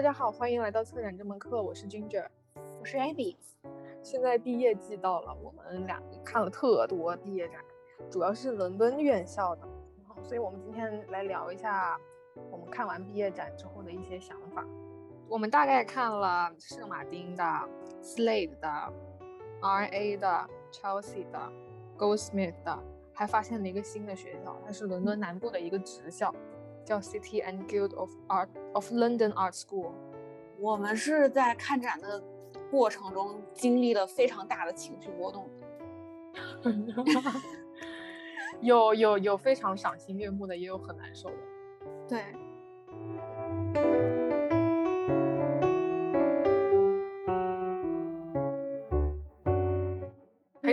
大家好，欢迎来到策展这门课，我是 Ginger，我是 Abby。现在毕业季到了，我们俩看了特多毕业展，主要是伦敦院校的，所以我们今天来聊一下我们看完毕业展之后的一些想法。我们大概看了圣马丁的、Slade 的、RA 的、Chelsea 的、Goldsmith 的，还发现了一个新的学校，它是伦敦南部的一个职校。叫 City and Guild of Art of London Art School。我们是在看展的过程中经历了非常大的情绪波动，有有有非常赏心悦目的，也有很难受的。对。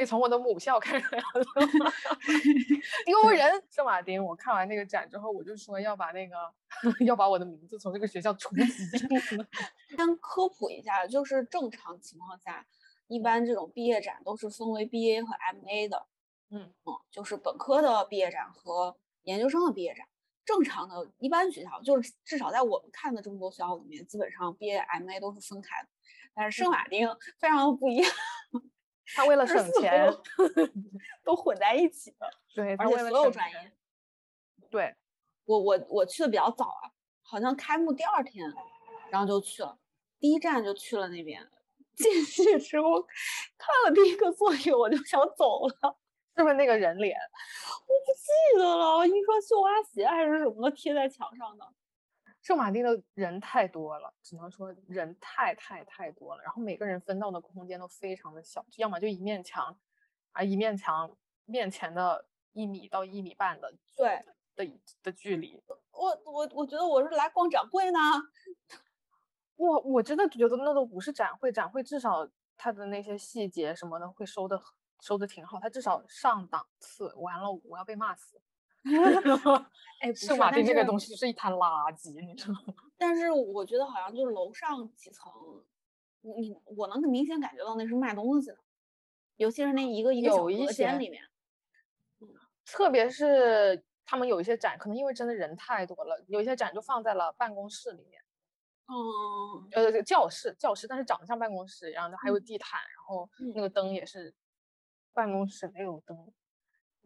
从我的母校开始聊，丢人！圣马丁，我看完那个展之后，我就说要把那个 要把我的名字从这个学校除籍。先科普一下，就是正常情况下，一般这种毕业展都是分为 BA 和 MA 的。嗯嗯，就是本科的毕业展和研究生的毕业展。正常的一般学校，就是至少在我们看的这么多学校里面，基本上 BA、MA 都是分开的。但是圣马丁非常的不一样。他为了省钱，都混在一起了。对，而且所有专业。对，我我我去的比较早啊，好像开幕第二天，然后就去了，第一站就去了那边。进去之后看了第一个作品，我就想走了。是不是那个人脸？我不记得了，一双绣花鞋还是什么的贴在墙上的。圣马丁的人太多了，只能说人太太太多了。然后每个人分到的空间都非常的小，要么就一面墙，啊，一面墙面前的一米到一米半的对的的距离。我我我觉得我是来逛展会呢。我我真的觉得那都不是展会，展会至少它的那些细节什么的会收的收的挺好，它至少上档次。完了，我要被骂死。哎，圣马丁这个东西是一滩垃圾，你知道吗？但是我觉得好像就是楼上几层，你我能明显感觉到那是卖东西的，尤其是那一个一个小隔间里面。嗯，特别是他们有一些展，可能因为真的人太多了，有一些展就放在了办公室里面。嗯，呃，教室教室，但是长得像办公室一样的，还有地毯，然后那个灯也是办公室那种灯。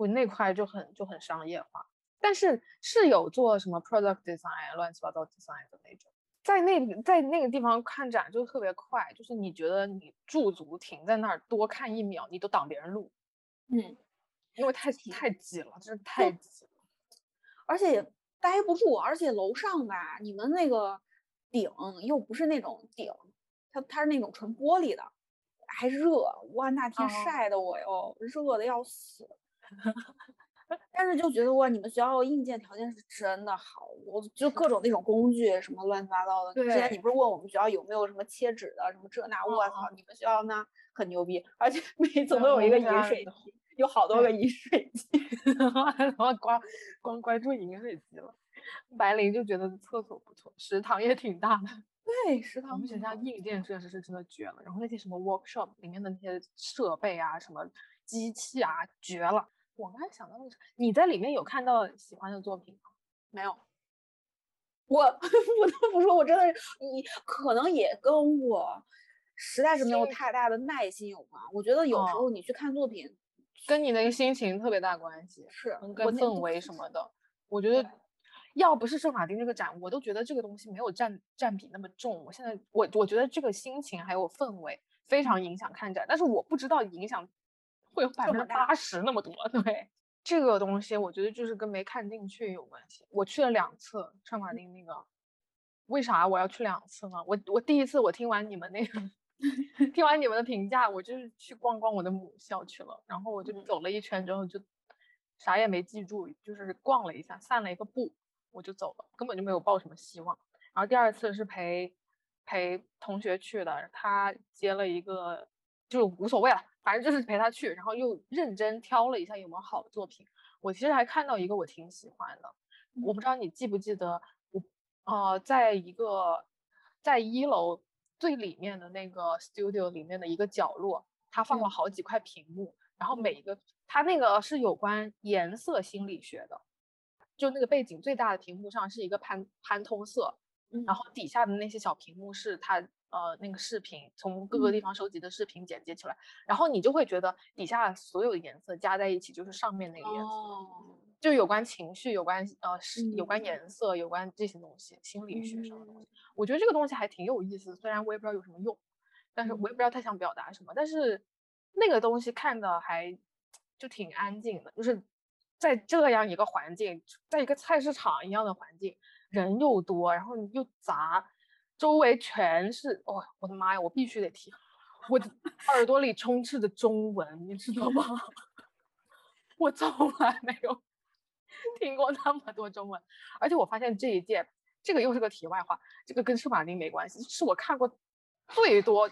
我那块就很就很商业化，但是是有做什么 product design 乱七八糟 design 的那种，在那在那个地方看展就特别快，就是你觉得你驻足停在那儿多看一秒，你都挡别人路，嗯，因为太。太挤了，真是太挤了，而且也待不住，而且楼上吧，你们那个顶又不是那种顶，它它是那种纯玻璃的，还热，哇，那天晒的我哟，热的要死。但是就觉得哇，你们学校硬件条件是真的好，我就各种那种工具什么乱七八糟的。之前你不是问我们学校有没有什么切纸的什么这那？我操，你们学校那很牛逼，而且每组都有一个饮水机，有好多个饮水机。然后光光关注饮水机了。白灵就觉得厕所不错，食堂也挺大的。对，食堂。我们学校硬件设施是真的绝了，然后那些什么 workshop 里面的那些设备啊，什么机器啊，绝了。我刚才想到的是，你在里面有看到喜欢的作品吗？没有。我 不得不说，我真的是你可能也跟我实在是没有太大的耐心有关。我觉得有时候你去看作品，跟你那个心情特别大关系，是跟氛围什么的。我觉得要不是圣马丁这个展，我都觉得这个东西没有占占比那么重。我现在我我觉得这个心情还有氛围非常影响看展，但是我不知道影响。会有百分之八十那么多，对这个东西，我觉得就是跟没看进去有关系。我去了两次圣马丁那个，为啥我要去两次呢？我我第一次我听完你们那个，听完你们的评价，我就是去逛逛我的母校去了，然后我就走了一圈之后就啥也没记住，就是逛了一下，散了一个步，我就走了，根本就没有抱什么希望。然后第二次是陪陪同学去的，他接了一个，就无所谓了。反正就是陪他去，然后又认真挑了一下有没有好的作品。我其实还看到一个我挺喜欢的，我不知道你记不记得，我呃，在一个在一楼最里面的那个 studio 里面的一个角落，它放了好几块屏幕，然后每一个它那个是有关颜色心理学的，就那个背景最大的屏幕上是一个潘潘通色，然后底下的那些小屏幕是它呃那个视频从各个地方收集的视频剪接起来，然后你就会觉得底下所有的颜色加在一起就是上面那个颜色，就有关情绪，有关呃是有关颜色，有关这些东西，心理学上的东西。我觉得这个东西还挺有意思，虽然我也不知道有什么用，但是我也不知道他想表达什么，但是那个东西看的还就挺安静的，就是在这样一个环境，在一个菜市场一样的环境。人又多，然后又杂，周围全是哦，我的妈呀！我必须得提，我的 耳朵里充斥着中文，你知道吗？我从来没有 听过那么多中文，而且我发现这一届，这个又是个题外话，这个跟圣马丁没关系，是我看过最多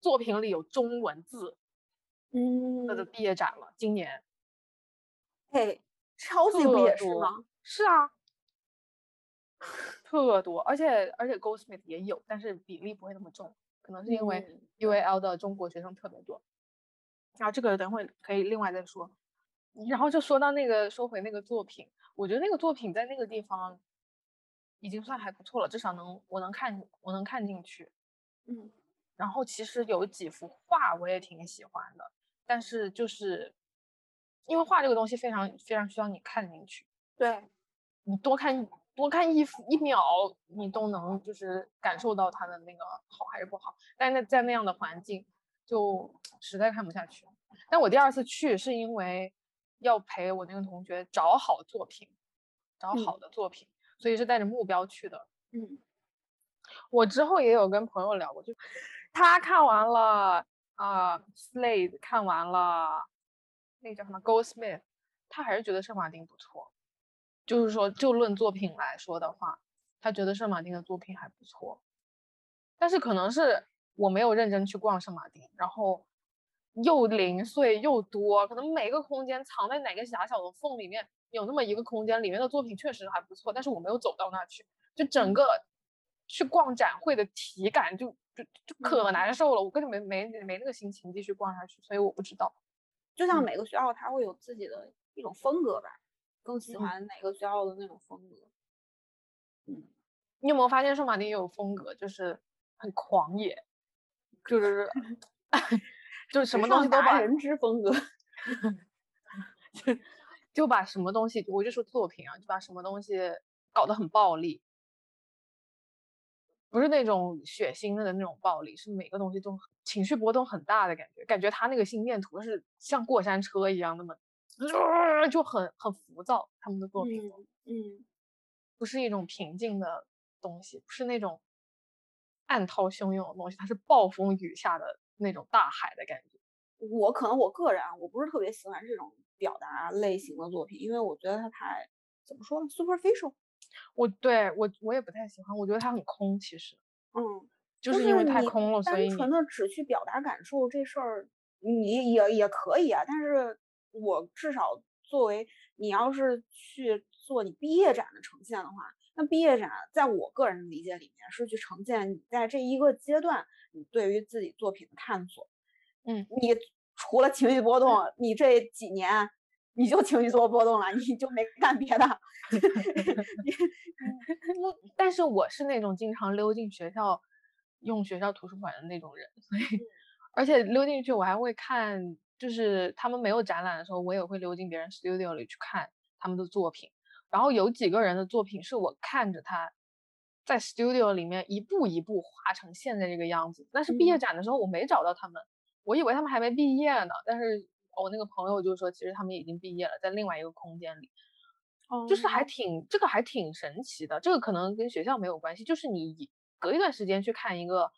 作品里有中文字，嗯，的毕业展了，今年，嘿，超级不也是吗？是啊。特多，而且而且 Goldsmith 也有，但是比例不会那么重，可能是因为 UAL 的中国学生特别多。然后这个等会可以另外再说。然后就说到那个，说回那个作品，我觉得那个作品在那个地方已经算还不错了，至少能我能看我能看进去。嗯。然后其实有几幅画我也挺喜欢的，但是就是因为画这个东西非常非常需要你看进去，对你多看。多看一一秒，你都能就是感受到它的那个好还是不好。但是在那样的环境，就 实在看不下去。但我第二次去是因为要陪我那个同学找好作品，找好的作品，所以是带着目标去的。嗯，我之后也有跟朋友聊过，就他看完了啊，Slade 看完了，那个叫什么 Goldsmith，他还是觉得圣马丁不错。就是说，就论作品来说的话，他觉得圣马丁的作品还不错，但是可能是我没有认真去逛圣马丁，然后又零碎又多，可能每个空间藏在哪个狭小的缝里面，有那么一个空间里面的作品确实还不错，但是我没有走到那去，就整个去逛展会的体感就就就可难受了，我根本没没没那个心情继续逛下去，所以我不知道，就。像每个学校它会有自己的一种风格吧。更喜欢哪个学校的那种风格？嗯，你有没有发现圣马丁也有风格，就是很狂野，就是就是 什么东西都把人之风格，就 就把什么东西，我就说作品啊，就把什么东西搞得很暴力，不是那种血腥的那种暴力，是每个东西都情绪波动很大的感觉，感觉他那个心电图是像过山车一样那么。就很很浮躁，他们的作品，嗯，不是一种平静的东西，不是那种暗涛汹涌的东西，它是暴风雨下的那种大海的感觉。我可能我个人啊，我不是特别喜欢这种表达类型的作品，因为我觉得它太怎么说呢，superficial。我对我我也不太喜欢，我觉得它很空，其实，嗯，就是因为太空了，所以单纯的只去表达感受这事儿，你也也可以啊，但是。我至少作为你要是去做你毕业展的呈现的话，那毕业展在我个人的理解里面是去呈现你在这一个阶段你对于自己作品的探索。嗯，你除了情绪波动，你这几年你就情绪做波动了，你就没干别的。但是我是那种经常溜进学校用学校图书馆的那种人，所以而且溜进去我还会看。就是他们没有展览的时候，我也会溜进别人 studio 里去看他们的作品。然后有几个人的作品是我看着他在 studio 里面一步一步画成现在这个样子。但是毕业展的时候我没找到他们，我以为他们还没毕业呢。但是我那个朋友就说，其实他们已经毕业了，在另外一个空间里。哦，就是还挺这个还挺神奇的。这个可能跟学校没有关系，就是你隔一段时间去看一个。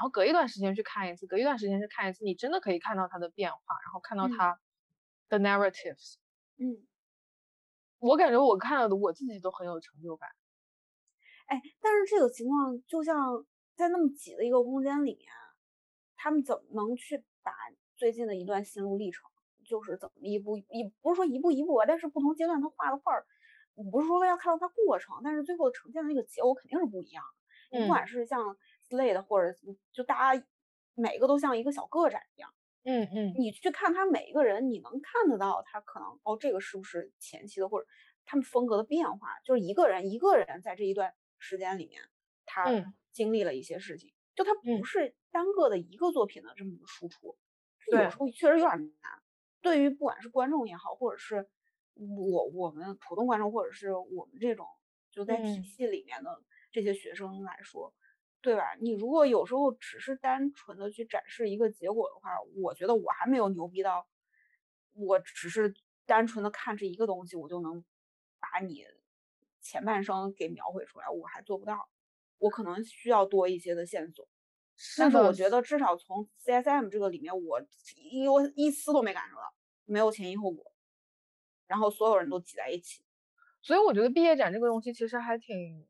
然后隔一段时间去看一次，隔一段时间去看一次，你真的可以看到它的变化，然后看到它的 narratives。嗯，我感觉我看了的我自己都很有成就感。哎，但是这个情况就像在那么挤的一个空间里面，他们怎么能去把最近的一段心路历程，就是怎么一步一不是说一步一步啊，但是不同阶段他画的画，不是说要看到它过程，但是最后呈现的那个结果肯定是不一样的。不管是像。类的，或者就大家每个都像一个小个展一样，嗯嗯，你去看他每一个人，你能看得到他可能哦，这个是不是前期的，或者他们风格的变化，就是一个人一个人在这一段时间里面，他嗯。经历了一些事情，就他嗯。不是单个的一个作品的这么一个输出，有时候确实有点难。对于不管是观众也好，或者是我我们普通观众，或者是我们这种就在体嗯。系里面的这些学生来说，对吧？你如果有时候只是单纯的去展示一个结果的话，我觉得我还没有牛逼到，我只是单纯的看这一个东西，我就能把你前半生给描绘出来，我还做不到。我可能需要多一些的线索，但是我觉得至少从 CSM 这个里面，我一我一丝都没感受到，没有前因后果，然后所有人都挤在一起。所以我觉得毕业展这个东西其实还挺，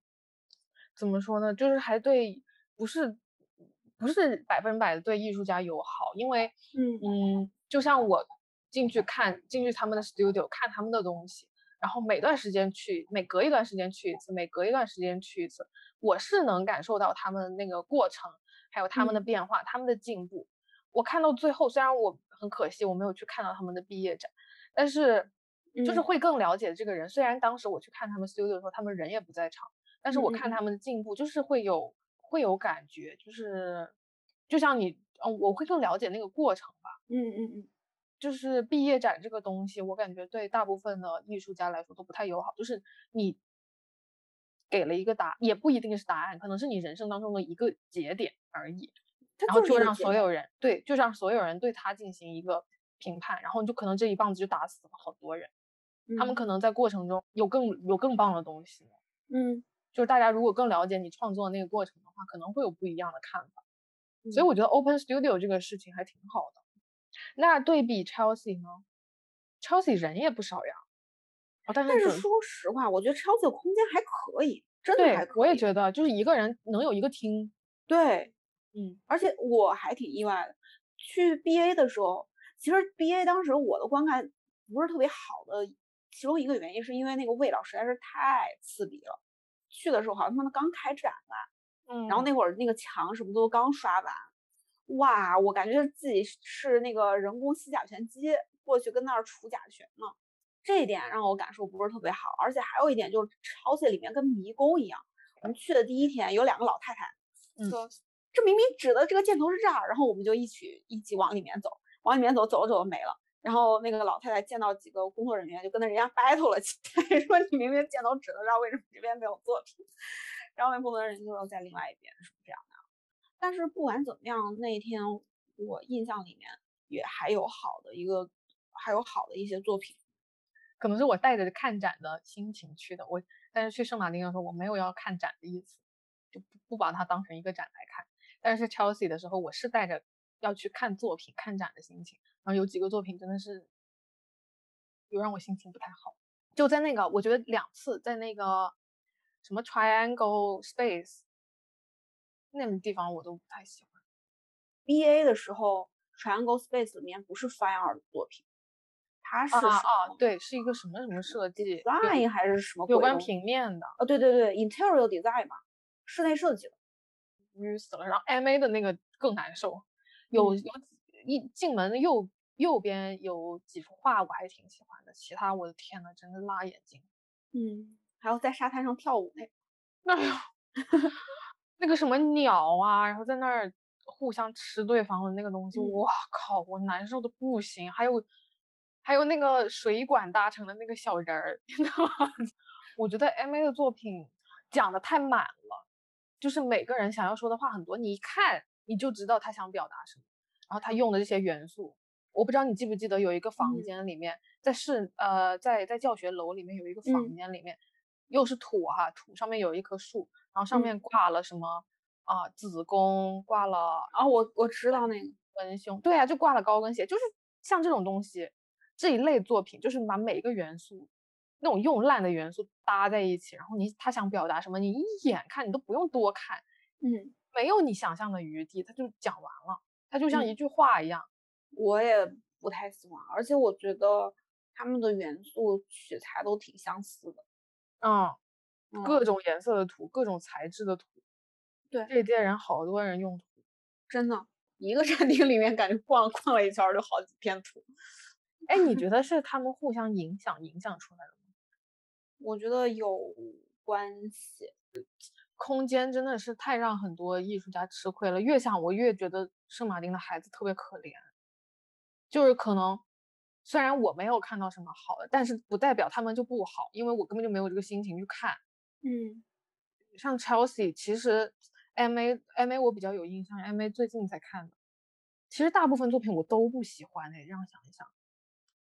怎么说呢？就是还对，不是不是百分百的对艺术家友好，因为嗯嗯，就像我进去看进去他们的 studio 看他们的东西，然后每段时间去，每隔一段时间去一次，每隔一段时间去一次，我是能感受到他们那个过程，还有他们的嗯变化，他们的进步。我看到最后，虽然我很可惜我没有去看到他们的毕业展，但是就是嗯会更了解这个人。虽然当时我去看他们 studio 的时候，他们人也不在场，但是我看他们的进步，就是会有会有感觉，就是就像你，嗯，我会更了解那个过程吧。嗯嗯嗯就是毕业展这个东西，我感觉对大部分的艺术家来说都不太友好。就是你给了一个答，也不一定是答案，可能是你人生当中的一个节点而已。然后就让所有人对，就让所有人对他进行一个评判，然后你就可能这一棒子就打死了好多人。他们嗯可能在过程中有更有更棒的东西，嗯就是大家如果更了解你创作的那个过程的话，可能会有不一样的看法。所以嗯我觉得 Open Studio 这个事情还挺好的。那对比 Chelsea 呢？Chelsea 人也不少呀。哦，但是但是说实话，我觉得 Chelsea 的空间还可以，真的还对，可以。我也觉得，就是一个人能有一个厅，对，嗯而且我还挺意外的，去 BA 的时候，其实 BA 当时我的观感不是特别好的，其中一个原因是因为那个味道实在是太刺鼻了。去的时候好像他们刚开展吧，嗯，然后那会儿那个墙什么都刚刷完，哇，我感觉自己是那个人工吸甲醛机过去跟那儿除甲醛呢，这一点让我感受不是特别好。而且还有一点就是超市里面跟迷宫一样，我们去的第一天有两个老太太嗯说，这明明指的这个箭头是这儿，然后我们就一起一起往里面走，往里面走，走着走着没了。然后那个老太太见到几个工作人员，就跟那人家 battle 了起来，说你明明箭头指的这儿，为什么这边没有作品？然后那工作人员就又在另外一边，是这样的。但是不管怎么样，那一天我印象里面也还有好的一个，还有好的一些作品。可能是我带着看展的心情去的。我但是去圣马丁的时候，我没有要看展的意思，就不不把它当成一个展来看。但是 Chelsea 的时候，我是带着要去看作品、看展的心情。然后有几个作品真的是有让我心情不太好。就在那个，我觉得两次在那个什么 Triangle Space 那个地方我都不太喜欢。B A 的时候，Triangle Space 里面不是 Fire 的作品，它是什啊啊，对，是一个什么什么设计，有 design 还是什么有关平面的。哦，对对对，interior design 嘛，室内设计的。晕死了。然后 M A 的那个更难受，有嗯有几一进门的右右边有几幅画我还挺喜欢的，其他我的天呐，真的辣眼睛。嗯，还有在沙滩上跳舞 那个。那有那个什么鸟啊，然后在那儿互相吃对方的那个东西，嗯靠，我难受的不行。还有还有那个水管搭成的那个小人儿，天呐，我觉得 M A 的作品讲的太满了，就是每个人想要说的话很多，你一看你就知道他想表达什么，然后他用的这些元素。我不知道你记不记得有一个房嗯间里面，在室呃在在教学楼里面有一个房嗯间里面，又是土哈、土上面有一棵树，然后上嗯面挂了什么啊、子宫，挂了啊，我我知道那个。文胸，对啊，就挂了高跟鞋，就是像这种东西这一类作品，就是把每一个元素那种用烂的元素搭在一起，然后你他想表达什么，你一眼看你都不用多看，嗯，没有你想象的余地，他就讲完了，他就像一嗯句话一样。我也不太喜欢，而且我觉得他们的元素取材都挺相似的。嗯，各嗯种颜色的土，各种材质的图。对这一届人好多人用图。真的，一个展厅里面感觉逛逛了一圈儿就好几片图。哎，你觉 得是他们互相影响影响出来的吗？我觉得有关系。空间真的是太让很多艺术家吃亏了。越想我越觉得圣马丁的孩子特别可怜，就是可能虽然我没有看到什么好的，但是不代表他们就不好，因为我根本就没有这个心情去看。嗯，像 Chelsea，其实 M A M A 我比较有印象，M A 最近才看的。其实大部分作品我都不喜欢哎，这样想一想，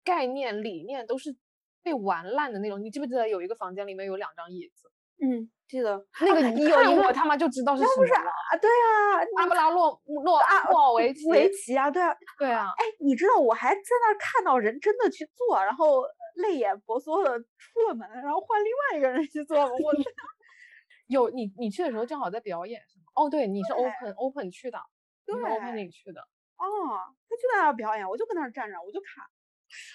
概念理念都是被玩烂的那种。你记不记得有一个房间里面有两张椅子？嗯，记得那个 你有一个他妈就知道是什么了啊？对啊，阿布拉洛洛阿莫维奇维奇啊，对啊，对啊。哎，你知道我还在那儿看到人真的去做，然后泪眼婆娑的出了门，然后换另外一个人去做我 有你你去的时候正好在表演是吗？哦，对，你是 open open 去的，对，open 里去的。哦，他就在那儿表演，我就跟那儿站着，我就看，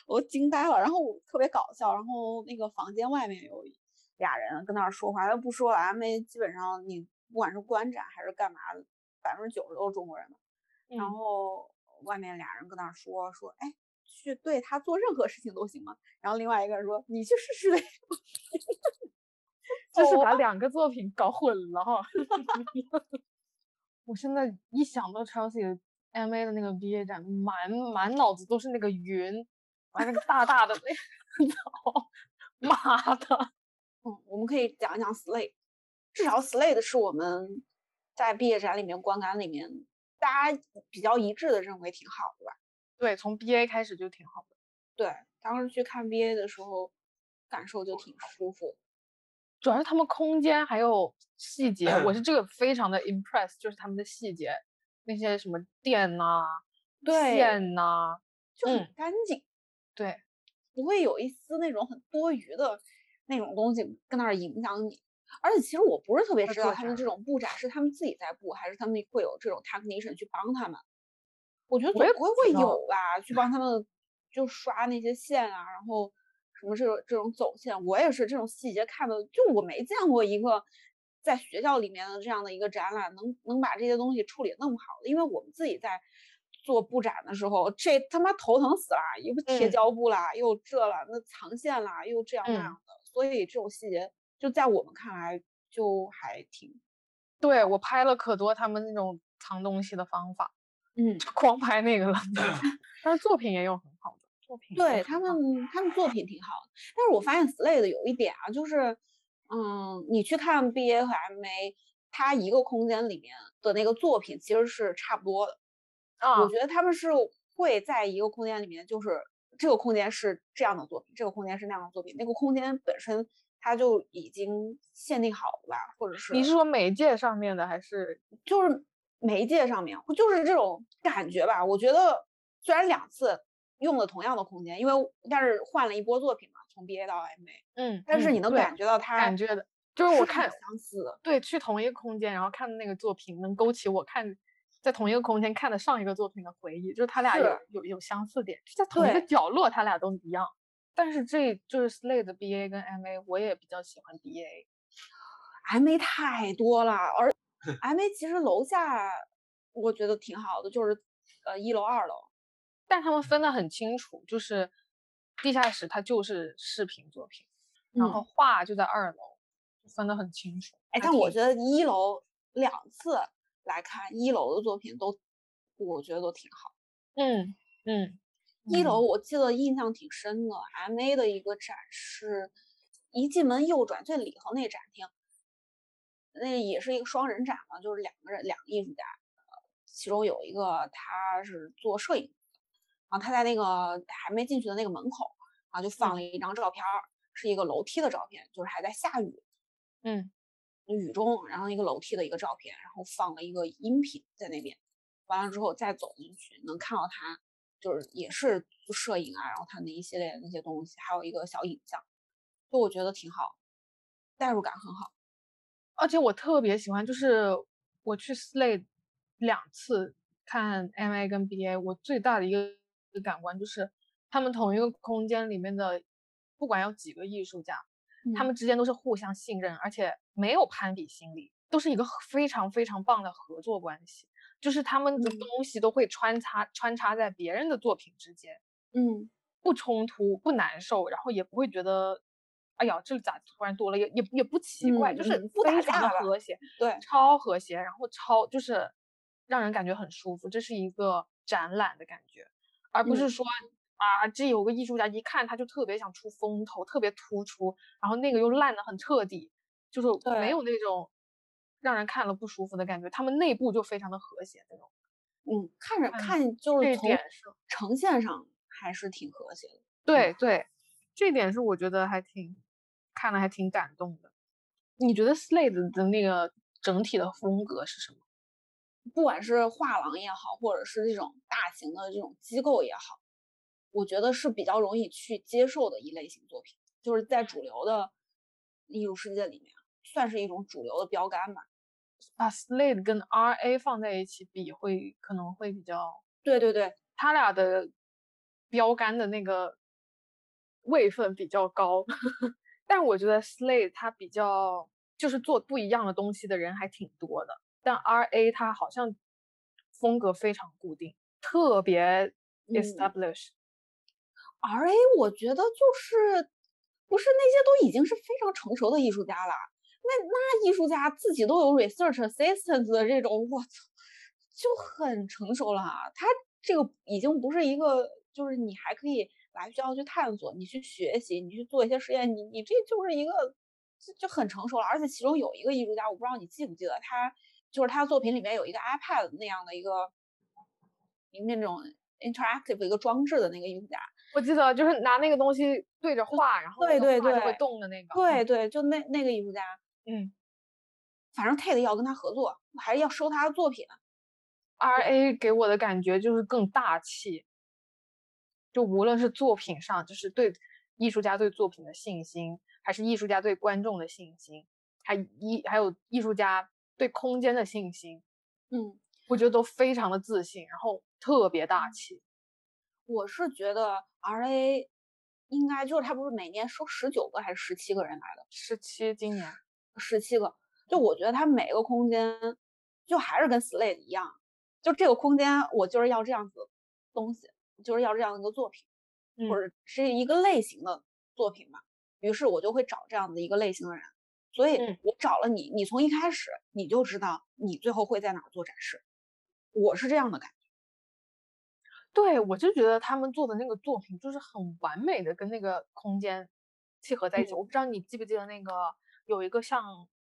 我惊呆了，然后特别搞笑，然后那个房间外面有俩人跟那儿说话，他不说了，M A 基本上你不管是观展还是干嘛的，百分之九十都是中国人嘛，然后外面俩人跟那儿说说，哎，去对他做任何事情都行吗？然后另外一个人说，你去试试呗，就是把两个作品搞混了哈，我现在一想到 Chelsea。M A 的那个毕业展，满满脑子都是那个云，完那个大大的那草，妈的！嗯，我们可以讲一讲 Slade，至少 Slade 是我们在毕业展里面观感里面大家比较一致的认为挺好的吧？对，从 B A 开始就挺好的。对，当时去看 B A 的时候，感受就挺舒服。主要是他们空间还有细节，我是这个非常的 impress，就是他们的细节。那些什么电呐、线呐，就很干净，对，不会有一丝那种很多余的那种东西跟那儿影响你。而且其实我不是特别知道他们这种布展是他们自己在布，还是他们会有这种 technician 去帮他们。我觉得总归会有吧，去帮他们就刷那些线啊，然后什么这种这种走线，我也是这种细节看的，就我没见过一个。在学校里面的这样的一个展览，能能把这些东西处理那么好的，因为我们自己在做布展的时候，这他妈头疼死了，又贴胶布啦，又这了，那藏线啦，又这样那样的，所以这种细节就在我们看来就还挺。对我拍了可多他们那种藏东西的方法，嗯，光拍那个了，但是作品也有很好的作品，对他们他们作品挺好的，但是我发现 Slade 有一点啊，就是。嗯，你去看 B A 和 M A，它一个空间里面的那个作品其实是差不多的。啊，我觉得他们是会在一个空间里面，就是这个空间是这样的作品，这个空间是那样的作品，那个空间本身它就已经限定好了吧？或者是你是说媒介上面的，还是就是媒介上面，就是这种感觉吧？我觉得虽然两次用了同样的空间，因为但是换了一波作品嘛。从 B A 到 M A，嗯，但是你能感觉到它感觉的，就是我看相似，对，去同一个空间，然后看的那个作品，能勾起我看在同一个空间看的上一个作品的回忆，就是他俩有有有相似点，在同一个角落，他俩都一样。但是这就是 Slade 的 B A 跟 M A，我也比较喜欢 B A，M A 太多了，而 M A 其实楼下我觉得挺好的，就是呃一楼二楼，但他们分得很清楚，就是。地下室它就是视频作品，然后画就在二楼，分得很清楚。哎，但我觉得一楼两次来看一楼的作品都，我觉得都挺好。嗯嗯，一楼我记得印象挺深的，M A 的一个展示，一进门右转最里头那展厅，那也是一个双人展嘛，就是两个人两个艺术家，其中有一个他是做摄影。然后他在那个还没进去的那个门口，然后就放了一张照片，是一个楼梯的照片，就是还在下雨，嗯，雨中，然后一个楼梯的一个照片，然后放了一个音频在那边，完了之后再走进去，能看到他就是也是摄影啊，然后他那一系列那些东西，还有一个小影像，就我觉得挺好，代入感很好，而且我特别喜欢，就是我去 Slade 两次看 MA 跟 BA，我最大的一个。的感官就是，他们同一个空间里面的，不管有几个艺术家，他们之间都是互相信任，而且没有攀比心理，都是一个非常非常棒的合作关系。就是他们的东西都会穿插穿插在别人的作品之间，嗯，不冲突，不难受，然后也不会觉得哎呀，这咋突然多了？也也也不奇怪，就是不打架的和谐，对，超和谐，然后超就是让人感觉很舒服。这是一个展览的感觉，而不是说啊，这有个艺术家一看他就特别想出风头，特别突出，然后那个又烂的很彻底，就是没有那种让人看了不舒服的感觉。他们内部就非常的和谐那种，嗯，看着看就是从呈现上还是挺和谐的。对对，这点是我觉得还挺。看了还挺感动的。你觉得 Slade 的那个整体的风格是什么？不管是画廊也好，或者是这种大型的这种机构也好，我觉得是比较容易去接受的一类型作品，就是在主流的艺术世界里面，算是一种主流的标杆吧。把 Slade 跟 RA 放在一起比，会可能会比较……对对对，他俩的标杆的那个位分比较高。但我觉得 Slade 他比较就是做不一样的东西的人还挺多的，但 RA 他好像风格非常固定，特别 establish。RA 我觉得就是不是那些都已经是非常成熟的艺术家了，那那艺术家自己都有 research assistant 的这种，我操，就很成熟了。他这个已经不是一个，就是你还可以。来学校去探索，你去学习，你去做一些实验，你你这就是一个就就很成熟了。而且其中有一个艺术家，我不知道你记不记得，他就是他的作品里面有一个 iPad 那样的一个那种 interactive 一个装置的那个艺术家，我记得就是拿那个东西对着画，然后对对对会动的那个，对对，就那那个艺术家，嗯，反正 Tate 要跟他合作，还是要收他的作品。RA 给我的感觉就是更大气。就无论是作品上，就是对艺术家对作品的信心，还是艺术家对观众的信心，还一还有艺术家对空间的信心，嗯，我觉得都非常的自信，然后特别大气。我是觉得 R A 应该就是他不是每年收十九个还是十七个人来的？十七，今年十七个。就我觉得它每个空间就还是跟 Slate 一样，就这个空间我就是要这样子东西。就是要这样的一个作品，或者是一个类型的作品嘛。于是我就会找这样的一个类型的人，所以我找了你，你从一开始你就知道你最后会在哪做展示。我是这样的感觉。对，我就觉得他们做的那个作品就是很完美的跟那个空间契合在一起。我不知道你记不记得那个有一个像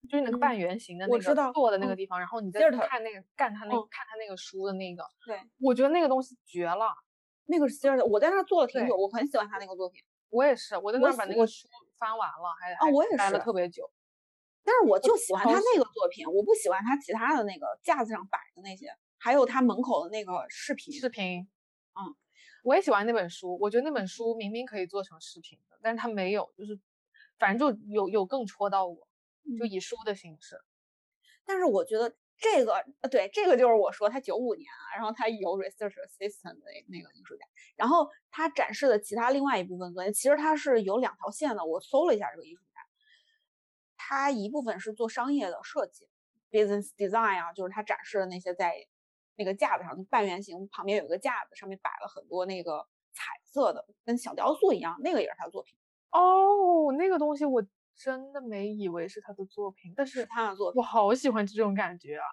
就是那个半圆形的那个坐的那个地方，然后你在看那个干他那看他那个书的那个，对我觉得那个东西绝了。那个是 s 的，我在那儿做了挺久，我很喜欢他那个作品。我也是，我在那儿把那个书翻完了，还啊，我也是待了特别久。但是我就喜欢他那个作品，我不喜欢他其他的那个架子上摆的那些，还有他门口的那个视频。视频，嗯，我也喜欢那本书，我觉得那本书明明可以做成视频的，但是他没有，就是反正就有有更戳到我，就以书的形式。但是我觉得。这个呃，对，这个就是我说他九五年啊，然后他有 research assistant 的那个艺术家，然后他展示的其他另外一部分作品，其实他是有两条线的。我搜了一下这个艺术家，他一部分是做商业的设计，business design 啊，就是他展示的那些在那个架子上，半圆形旁边有一个架子，上面摆了很多那个彩色的，跟小雕塑一样，那个也是他的作品。哦，那个东西我。真的没以为是他的作品，但是他的作品，我好喜欢这种感觉啊。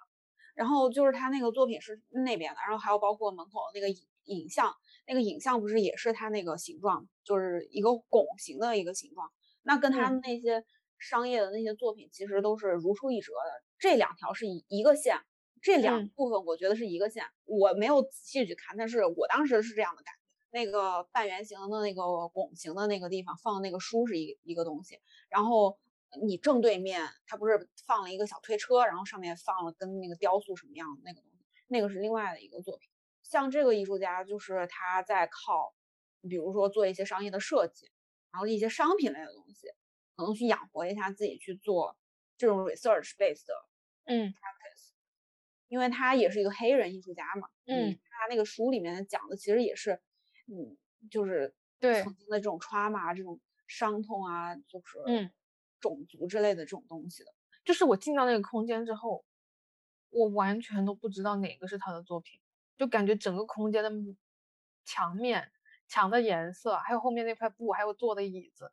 然后就是他那个作品是那边的，然后还有包括门口那个影影像，那个影像不是也是他那个形状，就是一个拱形的一个形状。那跟他那些商业的那些作品其实都是如出一辙的。这两条是一一个线，这两部分我觉得是一个线。我没有仔细去看，但是我当时是这样的感觉。那个半圆形的那个拱形的那个地方放那个书是一一个东西，然后你正对面它不是放了一个小推车，然后上面放了跟那个雕塑什么样的那个东西，那个是另外的一个作品。像这个艺术家就是他在靠，比如说做一些商业的设计，然后一些商品类的东西，可能去养活一下自己去做这种 research based 的嗯 practice，因为他也是一个黑人艺术家嘛，嗯，他那个书里面讲的其实也是。嗯，就是对曾经的这种 trauma 这种伤痛啊，就是嗯，种族之类的这种东西的。就是我进到那个空间之后，我完全都不知道哪个是他的作品，就感觉整个空间的墙面、墙的颜色，还有后面那块布，还有坐的椅子，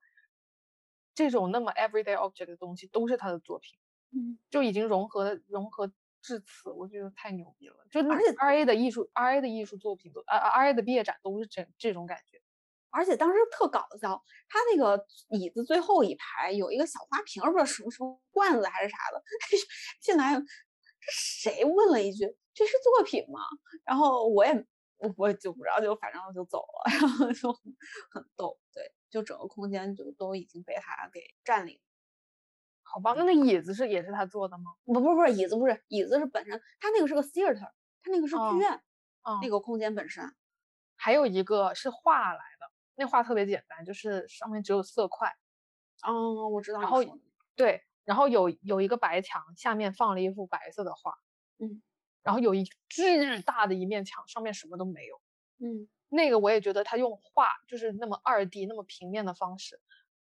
这种那么 everyday object 的东西都是他的作品，嗯，就已经融合融合至此，我觉得太牛逼了。就而且 R A 的艺术，R A 的艺术作品都，呃 R A 的毕业展都是这这种感觉。而且当时特搞笑，他那个椅子最后一排有一个小花瓶，不知道什么什么罐子还是啥的，进来，这谁问了一句：“这是作品吗？”然后我也我我就不知道，就反正就走了，然后就很逗，对，就整个空间就都已经被他给占领。好吧，那那椅子是也是他做的吗？不不不是椅子，不是椅子是本身，他那个是个 theater，他那个是剧院，嗯，那个空间本身。还有一个是画来的。那画特别简单，就是上面只有色块。哦，我知道。然后对，然后有有一个白墙，下面放了一幅白色的画。嗯。然后有一巨大的一面墙，上面什么都没有。嗯。那个我也觉得他用画，就是那么二 D、那么平面的方式，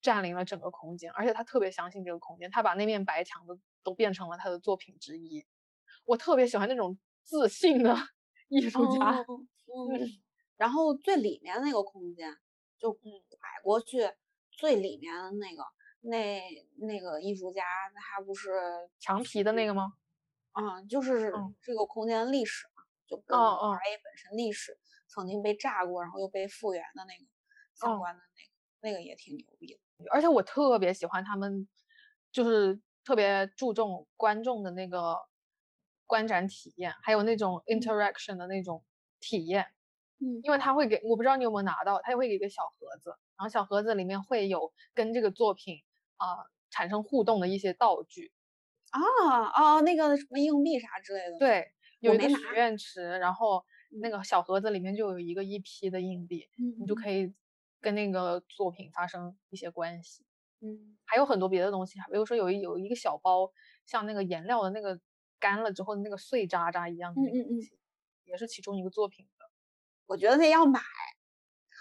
占领了整个空间，而且他特别相信这个空间，他把那面白墙的都变成了他的作品之一。我特别喜欢那种自信的 艺术家。嗯。然后最里面那个空间。就拐过去最里面的那个，那那个艺术家，那还不是墙皮的那个吗？嗯，就是这个空间历史嘛，就跟 RA 本身历史曾经被炸过，然后又被复原的那个相关的那个，那个也挺牛逼的。而且我特别喜欢他们，就是特别注重观众的那个观展体验，还有那种 interaction 的那种体验。嗯，因为他会给我不知道你有没有拿到，他会给一个小盒子，然后小盒子里面会有跟这个作品啊产生互动的一些道具，啊啊，那个什么硬币啥之类的。对，有一个许。愿池，然后那个小盒子里面就有一个一批的硬币，你就可以跟那个作品发生一些关系。嗯，还有很多别的东西，比如说有一有一个小包，像那个颜料的那个干了之后的那个碎渣渣一样的东西，也是其中一个作品的。我觉得那要买，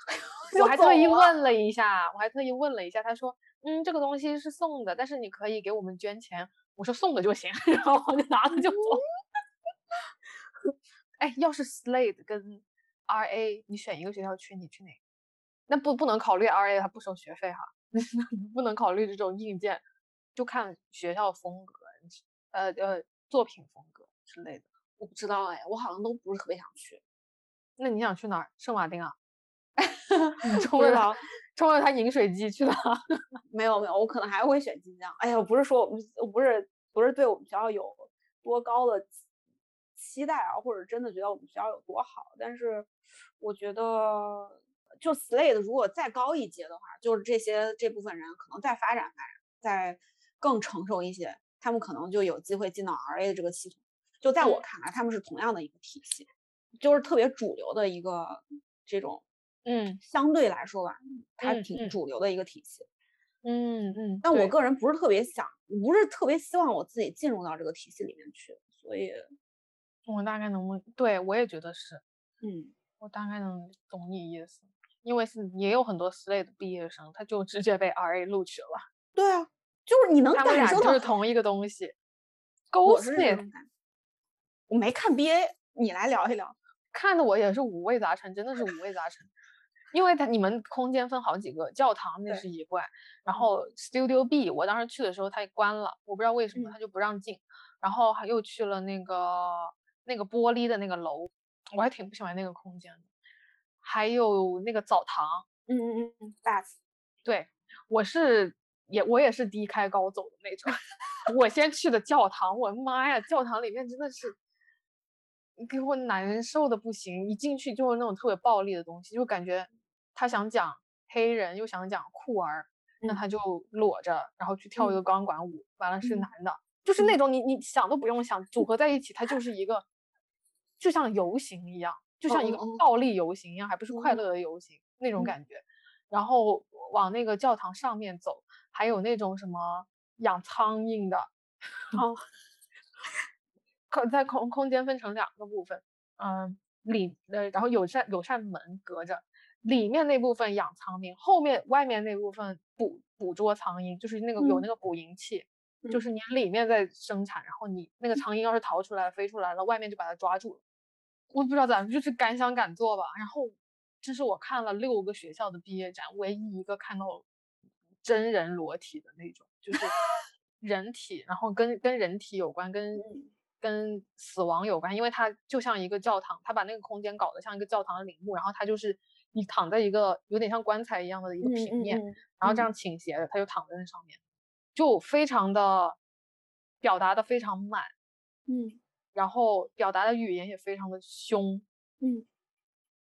我还特意问了一下，我还特意问了一下，他说，嗯，这个东西是送的，但是你可以给我们捐钱。我说送的就行，然后我就拿了就走。哎，要是 Slade 跟 RA，你选一个学校去，你去哪？那不不能考虑 RA，它不收学费哈，不能考虑这种硬件，就看学校风格，呃呃，作品风格之类的。我不知道哎，我好像都不是特别想去。那你想去哪儿？圣马丁啊？你冲着他，冲着它饮水机去的？没有没有，我可能还会选晋江。哎呀，不是说我们不是不是对我们学校有多高的期待啊，或者真的觉得我们学校有多好，但是我觉得就 Slade 如果再高一阶的话，就是这些这部分人可能再发展发展，再更成熟一些，他们可能就有机会进到 RA 的这个系统。就在我看来，他们是同样的一个体系。就是特别主流的一个这种，嗯，相对来说吧，它挺主流的一个体系，嗯嗯。但我个人不是特别想，不是特别希望我自己进入到这个体系里面去，所以，我大概能，对我也觉得是，嗯，我大概能懂你意思，因为是也有很多 Slate 毕业生，他就直接被 RA 录取了。对啊，就是你能感受到，就是同一个东西。我是这种感觉，我没看 BA，你来聊一聊。看的我也是五味杂陈，真的是五味杂陈，因为它你们空间分好几个，教堂那是一怪，然后 Studio B 我当时去的时候它关了，我不知道为什么它就不让进，然后还又去了那个那个玻璃的那个楼，我还挺不喜欢那个空间的，还有那个澡堂，嗯嗯嗯嗯，Bath，对我是也我也是低开高走的那种，我先去的教堂，我的妈呀，教堂里面真的是。给我难受的不行，一进去就是那种特别暴力的东西，就感觉他想讲黑人又想讲酷儿，那他就裸着，然后去跳一个。钢管舞，完了是男的，就是那种你你想都不用想，组合在一起，它就是一个，就像游行一样，就像一个暴力游行一样，还不是快乐的游行那种感觉。然后往那个教堂上面走，还有那种什么养苍蝇的，哦。空在空空间分成两个部分，嗯，里呃，然后有扇有扇门隔着，里面那部分养苍蝇，后面外面那部分捕捕捉苍蝇，就是那个有那个捕蝇器，就是你里面在生产，然后你那个苍蝇要是逃出来飞出来了，外面就把它抓住了。我不知道咋，就是敢想敢做吧。然后这是我看了六个学校的毕业展，唯一一个看到真人裸体的那种，就 是人体，然后跟跟人体有关，跟跟死亡有关，因为它就像一个教堂，他把那个空间搞得像一个教堂的陵墓，然后他就是你躺在一个有点像棺材一样的一个平面，然后这样倾斜的，他就躺在那上面，就非常的表达的非常满，嗯，然后表达的语言也非常的凶，嗯，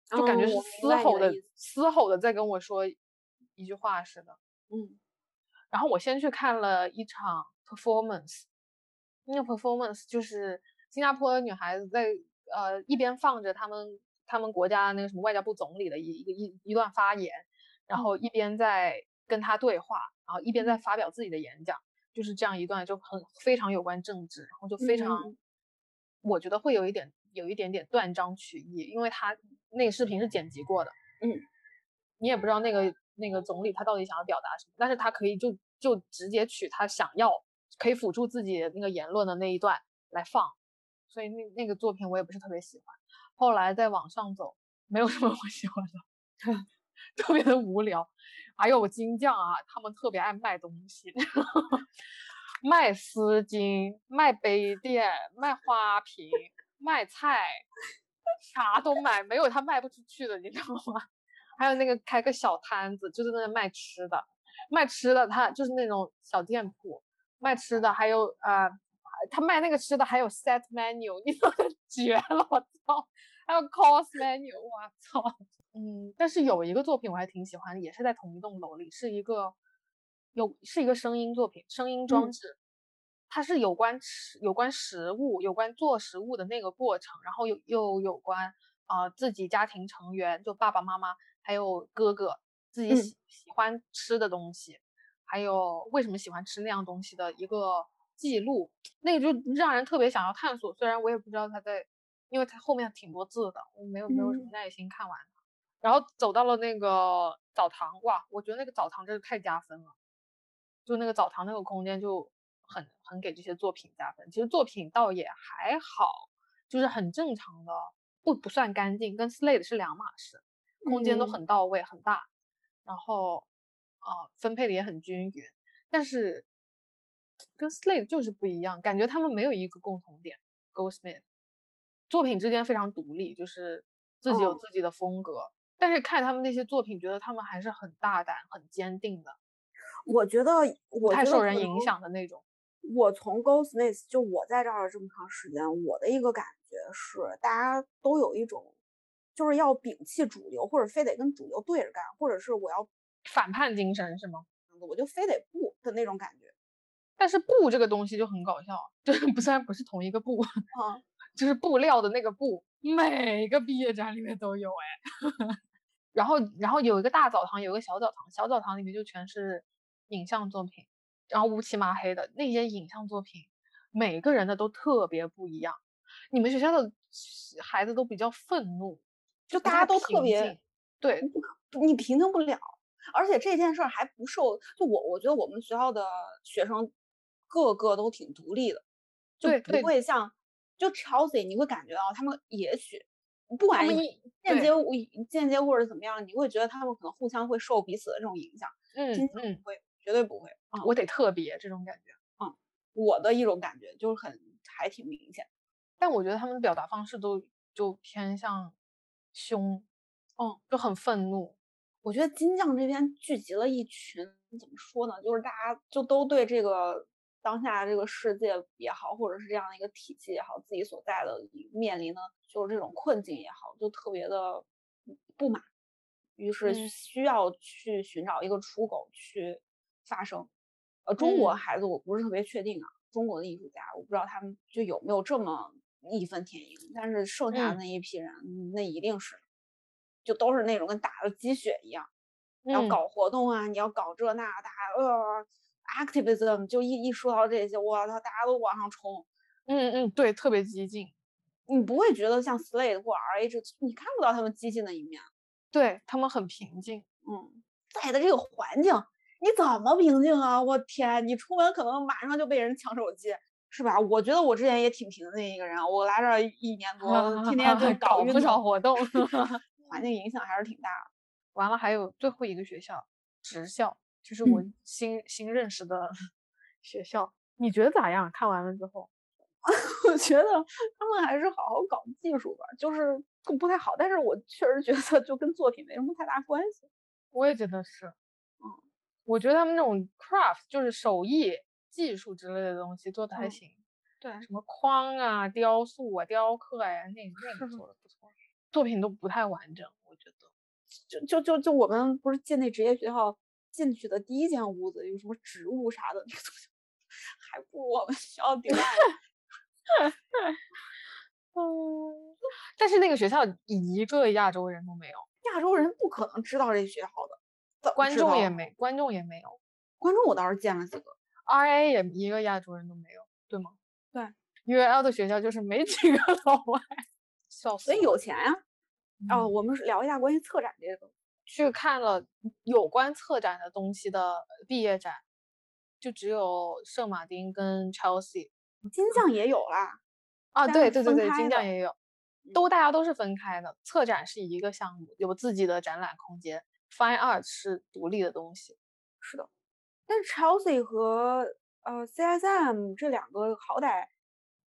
就感觉是嘶吼的嘶吼的在跟我说一句话似的，嗯，然后我先去看了一场 performance。那个 performance 就是新加坡女孩子在呃一边放着他们他们国家那个什么外交部总理的一一个一一段发言，然后一边在跟他对话，然后一边在发表自己的演讲，就是这样一段就很非常有关政治，然后就非常，我觉得会有一点有一点点断章取义，因为他那个视频是剪辑过的，嗯，你也不知道那个那个总理他到底想要表达什么，但是他可以就就直接取他想要。可以辅助自己那个言论的那一段来放，所以那那个作品我也不是特别喜欢。后来再往上走，没有什么 我喜欢的，特别的无聊。还有我金匠啊，他们特别爱卖东西，卖丝巾、卖杯垫、卖花瓶、卖菜，啥都卖，没有他卖不出去的，你知道吗？还有那个开个小摊子，就是那卖吃的，卖吃的，他就是那种小店铺。卖吃的还有呃，他卖那个吃的还有 set menu，你说绝了，我操！还有 course menu，我操！嗯，但是有一个作品我还挺喜欢，也是在同一栋楼里，是一个有是一个声音作品，声音装置，它是有关吃有关食物，有关做食物的那个过程，然后又又有关啊自己家庭成员，就爸爸妈妈还有哥哥自己喜喜欢吃的东西。还有为什么喜欢吃那样东西的一个记录，那个就让人特别想要探索。虽然我也不知道他在，因为他后面挺多字的，我没有没有什么耐心看完它。然后走到了那个澡堂，哇，我觉得那个澡堂真是太加分了。就那个澡堂那个空间就很很给这些作品加分。其实作品倒也还好，就是很正常的，不不算干净，跟 Slade 是两码事。空间都很到位，很大，然后。啊，分配的也很均匀，但是跟 Slade 就是不一样，感觉他们没有一个共同点。Goldsmith 作品之间非常独立，就是自己有自己的风格，但是看他们那些作品，觉得他们还是很大胆、很坚定的。我觉得我太受人影响的那种。我从 Goldsmith 就我在这儿这么长时间，我的一个感觉是，大家都有一种就是要摒弃主流，或者非得跟主流对着干，或者是我要。反叛精神是吗？我就非得不的那种感觉，但是布这个东西就很搞笑，就是不虽然不是同一个布，啊，就是布料的那个布，每个毕业展里面都有哎。然后然后有一个大澡堂，有一个小澡堂，小澡堂里面就全是影像作品，然后乌漆麻黑的那些影像作品，每个人的都特别不一样。你们学校的孩子都比较愤怒，就大家都特别对，你平静不了。而且这件事儿还不受，就我我觉得我们学校的学生个个都挺独立的，就不会像就 Chelsea，你会感觉到他们也许不管间接间接或者怎么样，你会觉得他们可能互相会受彼此的这种影响。嗯嗯，不会，绝对不会啊！我得特别这种感觉嗯，我的一种感觉就是很还挺明显，但我觉得他们的表达方式都就偏向凶，嗯，就很愤怒。我觉得金匠这边聚集了一群，怎么说呢？就是大家就都对这个当下这个世界也好，或者是这样的一个体系也好，自己所在的面临的就是这种困境也好，就特别的不满，于是需要去寻找一个出口去发生。呃，中国孩子我不是特别确定啊，中国的艺术家我不知道他们就有没有这么义愤填膺，但是剩下的那一批人，那一定是。就都是那种跟打了鸡血一样，要搞活动啊，你要搞这那，大家呃，activism 就一一说到这些，我操，大家都往上冲，嗯嗯，对，特别激进，你不会觉得像 Slade 或 RH，你看不到他们激进的一面，对他们很平静，嗯，在的这个环境，你怎么平静啊？我天，你出门可能马上就被人抢手机，是吧？我觉得我之前也挺平静一个人，我来这一年 多，天天就 搞不少活动。环境影响还是挺大。完了，还有最后一个学校，职校，就是我新新认识的学校。你觉得咋样？看完了之后，我觉得他们还是好好搞技术吧，就是不太好。但是我确实觉得就跟作品没什么太大关系。我也觉得是，嗯，我觉得他们那种 craft 就是手艺技术之类的东西做的还行。对，什么框啊、雕塑啊、雕刻呀，那那个做的不错。作品都不太完整，我觉得。就就就就我们不是进那职业学校进去的第一间屋子，有什么植物啥的，那个东西还不如我们学校顶 但是那个学校一个亚洲人都没有，亚洲人不可能知道这学校的，观众也没，观众也没有，观众我倒是见了几个，RA 也一个亚洲人都没有，对吗？对，UL 的学校就是没几个老外，笑死，所以有钱呀。哦，我们聊一下关于策展这个，去看了有关策展的东西的毕业展，就只有圣马丁跟 Chelsea，金匠也有啦。啊，对对对对，金匠也有，都大家都是分开的。策展是一个项目，有自己的展览空间，Fine Art 是独立的东西。是的，但是 Chelsea 和呃 CSM 这两个好歹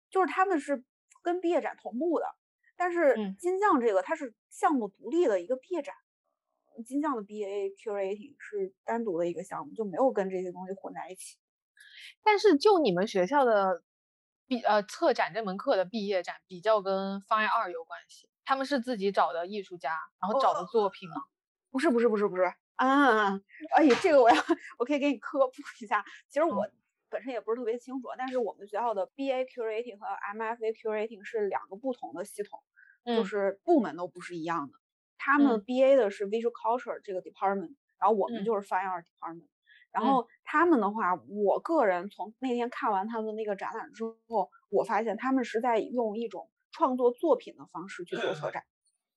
就是他们是跟毕业展同步的。但是金匠这个它是项目独立的一个毕业展，金匠的 BA curating 是单独的一个项目，就没有跟这些东西混在一起。但是就你们学校的毕呃策展这门课的毕业展比较跟 Fine Art 有关系，他们是自己找的艺术家，然后找的作品吗？不是不是不是不是啊！哎这个我要 我可以给你科普一下，其实我。本身也不是特别清楚，但是我们学校的 BA Curating 和 MFA Curating 是两个不同的系统，就是部门都不是一样的。他们 BA 的是 Visual Culture 这个 department，然后我们就是 Fine Art department。然后他们的话，我个人从那天看完他们的那个展览之后，我发现他们是在用一种创作作品的方式去做策展，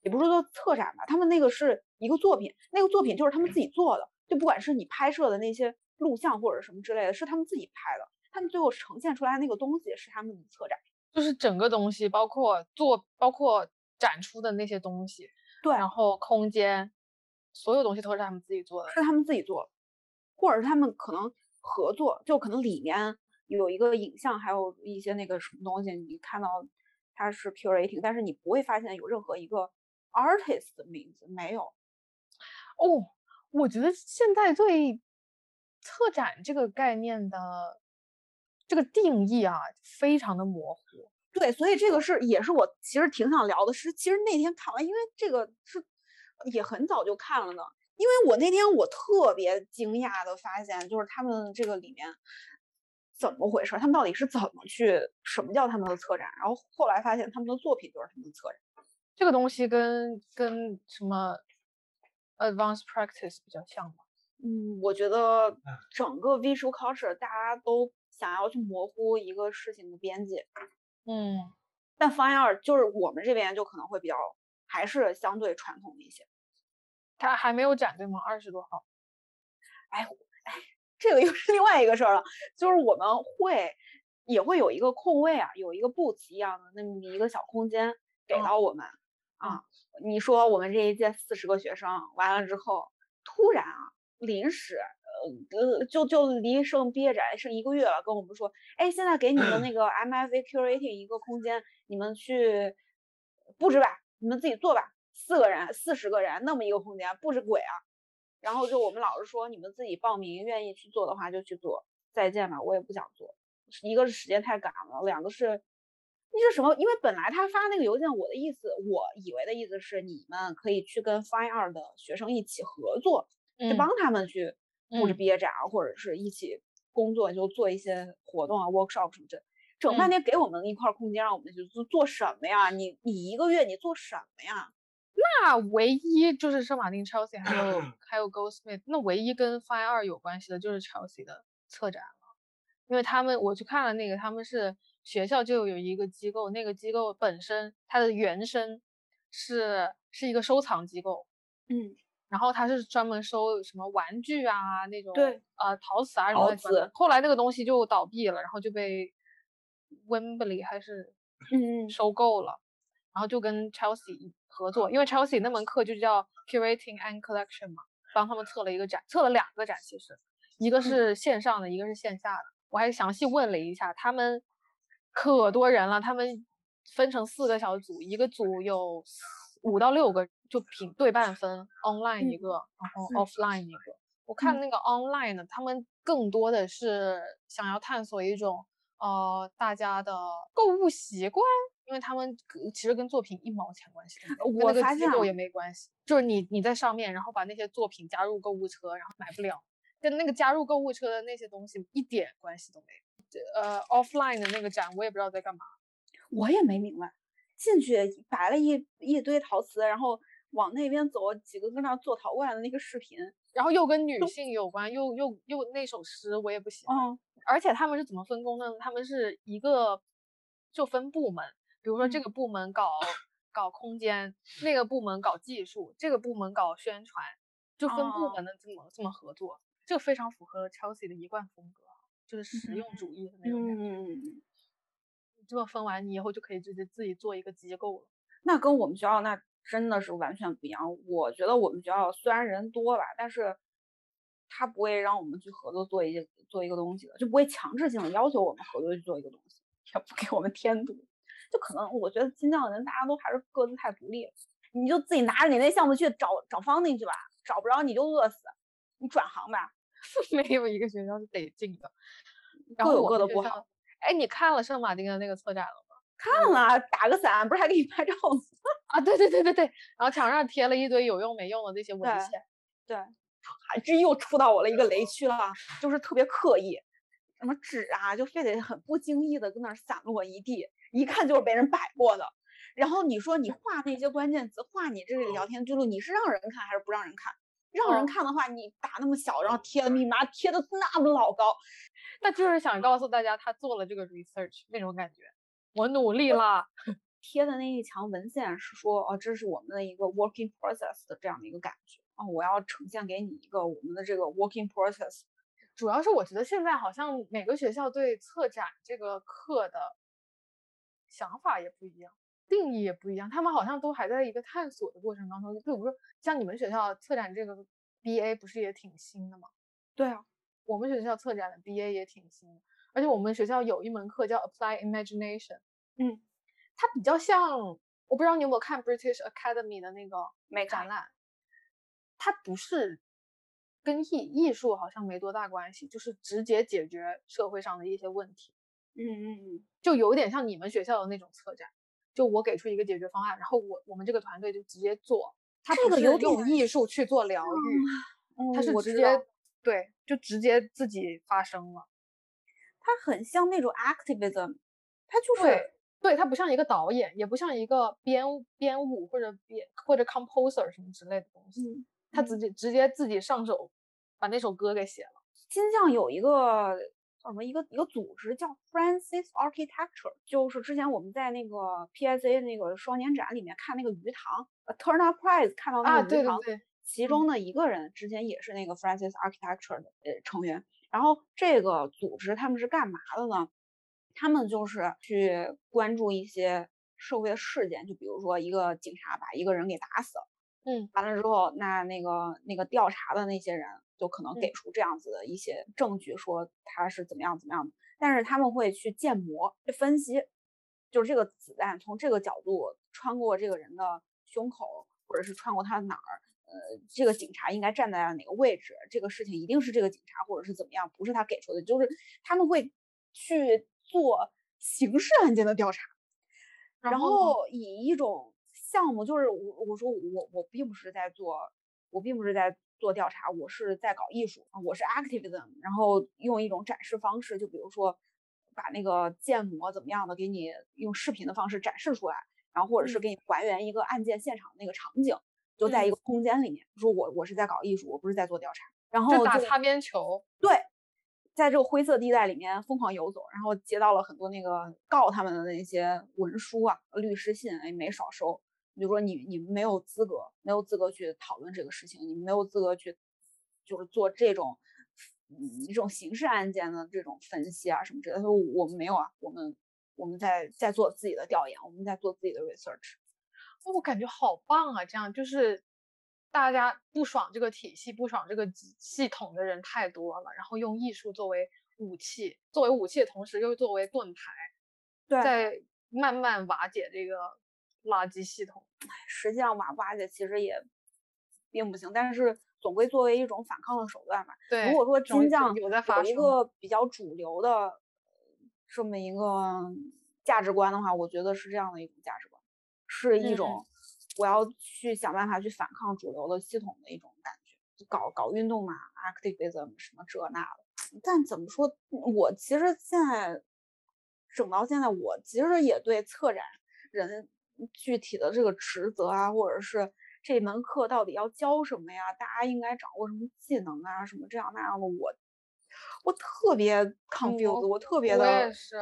也不是说策展吧，他们那个是一个作品，那个作品就是他们自己做的，就不管是你拍摄的那些。录像或者什么之类的，是他们自己拍的。他们最后呈现出来那个东西是他们的策展，就是整个东西，包括做，包括展出的那些东西。对，然后空间，所有东西都是他们自己做的，是他们自己做，或者是他们可能合作，就可能里面有一个影像，还有一些那个什么东西，你看到它是 curating，但是你不会发现有任何一个 artist 的名字，没有。哦，我觉得现在对。策展这个概念的这个定义啊，非常的模糊。对，所以这个是也是我其实挺想聊的。是其实那天看完，因为这个是也很早就看了呢。因为我那天我特别惊讶的发现，就是他们这个里面怎么回事？他们到底是怎么去？什么叫他们的策展？然后后来发现他们的作品就是他们的策展。这个东西跟跟什么 advanced practice 比较像吗？嗯，我觉得整个 visual culture 大家都想要去模糊一个事情的边界，嗯，但 fine art 就是我们这边就可能会比较还是相对传统一些。它还没有展对吗？二十多号？哎哎，这个又是另外一个事儿了，就是我们会也会有一个空位啊，有一个 booth 一样的那么一个小空间给到我们啊。你说我们这一届四十个学生完了之后，突然啊。临时，呃呃，就就离剩毕业展剩一个月了，跟我们说，哎，现在给你们那个 MFA curating 一个空间，你们去布置吧，你们自己做吧，四个人、四十个人那么一个空间，布置鬼啊！然后就我们老师说，你们自己报名，愿意去做的话就去做，再见吧，我也不想做。一个是时间太赶了，两个是那是什么？因为本来他发那个邮件，我的意思，我以为的意思是你们可以去跟 Fine Art 的学生一起合作。就帮他们去布置毕业展啊，或者是一起工作，就做一些活动啊，workshop 什么的。整半天给我们一块空间，让我们去做做什么呀？你你一个月你做什么呀？那唯一就是圣马丁 Chelsea 还有 还有 Goldsmith，那唯一跟 Fine Art 有关系的就是 Chelsea 的策展了，因为他们我去看了那个，他们是学校就有一个机构，那个机构本身它的原生是是一个收藏机构，嗯。然后它是专门收什么玩具啊那种，对，呃，陶瓷啊什么的。后来那个东西就倒闭了，然后就被 Wembley 还是嗯收购了，然后就跟 Chelsea 合作，因为 Chelsea 那门课就叫 Curating and Collection 嘛，帮他们测了一个展，测了两个展其实，一个是线上的，一个是线下的。我还详细问了一下，他们可多人了，他们分成四个小组，一个组有五到六个，就平对半分，online 一个，然后 offline 一个。我看那个 online 的，他们更多的是想要探索一种呃大家的购物习惯，因为他们其实跟作品一毛钱关系都没有，我发现也没关系，就是你你在上面，然后把那些作品加入购物车，然后买不了，跟那个加入购物车的那些东西一点关系都没有。呃，offline 的那个展我也不知道在干嘛，我也没明白，进去摆了一一堆陶瓷，然后。往那边走，几个跟那做陶罐的那个视频，然后又跟女性有关，又又又那首诗我也不喜欢。嗯，而且他们是怎么分工的？他们是一个就分部门，比如说这个部门搞搞空间，那个部门搞技术，这个部门搞宣传，就分部门的这么这么合作，这个非常符合 Chelsea 的一贯风格，就是实用主义的那种感觉。嗯嗯嗯。这么分完，你以后就可以直接自己做一个机构了。那跟我们学校那。真的是完全不一样。我觉得我们学校虽然人多吧，但是他不会让我们去合作做一些做一个东西的，就不会强制性的要求我们合作去做一个东西，也不给我们添堵。就可能我觉得金匠的人大家都还是各自太独立。你就自己拿着你那项目去找找方定去吧，找不着你就饿死，你转行吧。没有一个学校是得进的，各有各的不好。哎，你看了圣马丁的那个策展了吗？看了，打个伞，不是还给你拍照吗？啊，对对对对对，然后墙上贴了一堆有用没用的那些文献，对，还这又触到我了一个雷区了，就是特别刻意，什么纸啊，就非得很不经意的跟那儿散落一地，一看就是被人摆过的。然后你说你画那些关键词，画你这个聊天记录，你是让人看还是不让人看？让人看的话，你打那么小，然后 贴的密码贴的那么老高，那就是想告诉大家他做了这个 research 那种感觉，我努力了。贴的那一墙文献是说，哦，这是我们的一个 working process 的这样的一个感觉哦，我要呈现给你一个我们的这个 working process。主要是我觉得现在好像每个学校对策展这个课的想法也不一样，定义也不一样，他们好像都还在一个探索的过程当中。就比如说像你们学校策展这个 BA 不是也挺新的吗？对啊，我们学校策展的 BA 也挺新的，而且我们学校有一门课叫 Apply Imagination，嗯。它比较像，我不知道你有没有看 British Academy 的那个展览，它不是跟艺艺术好像没多大关系，就是直接解决社会上的一些问题。嗯嗯嗯，就有点像你们学校的那种策展，就我给出一个解决方案，然后我我们这个团队就直接做。它不是用艺术去做疗愈，他是直接对，就直接自己发生了。他很像那种 activism，他就是。对他不像一个导演，也不像一个编编舞或者编或者 composer 什么之类的东西，他直接直接自己上手把那首歌给写了。金匠有一个叫什么一个一个组织叫 Francis Architecture，就是之前我们在那个 PSA 那个双年展里面看那个鱼塘 Turn Up Prize 看到那个鱼塘，对其中的一个人之前也是那个 Francis Architecture 的呃成员。然后这个组织他们是干嘛的呢？他们就是去关注一些社会的事件，就比如说一个警察把一个人给打死了，嗯，完了之后，那那个那个调查的那些人就可能给出这样子的一些证据，说他是怎么样怎么样的。但是他们会去建模，去分析，就是这个子弹从这个角度穿过这个人的胸口，或者是穿过他哪儿，呃，这个警察应该站在哪个位置？这个事情一定是这个警察，或者是怎么样？不是他给出的，就是他们会去。做刑事案件的调查，然后以一种项目，就是我我说我我并不是在做，我并不是在做调查，我是在搞艺术啊，我是 activism，然后用一种展示方式，就比如说把那个建模怎么样的给你用视频的方式展示出来，然后或者是给你还原一个案件现场那个场景，就在一个空间里面，说我我是在搞艺术，我不是在做调查，然后打擦边球，对。在这个灰色地带里面疯狂游走，然后接到了很多那个告他们的那些文书啊、律师信，也没少收。比如说你你没有资格，没有资格去讨论这个事情，你没有资格去就是做这种嗯这种刑事案件的这种分析啊什么之类的。他说我们没有啊，我们我们在在做自己的调研，我们在做自己的 research。我感觉好棒啊，这样就是大家不爽这个体系、不爽这个系统的人太多了，然后用艺术作为武器，作为武器的同时又作为盾牌，对，在慢慢瓦解这个垃圾系统。实际上瓦瓦解其实也并不行，但是总归作为一种反抗的手段吧。对，如果说金匠有一个比较主流的这么一个价值观的话，我觉得是这样的一种价值观，是一种。我要去想办法去反抗主流的系统的一种感觉，搞搞运动嘛，activism 什么这那的。但怎么说，我其实现在整到现在，我其实也对策展人具体的这个职责啊，或者是这门课到底要教什么呀，大家应该掌握什么技能啊，什么这样那样的，我我特别 confused，我特别的，我也是，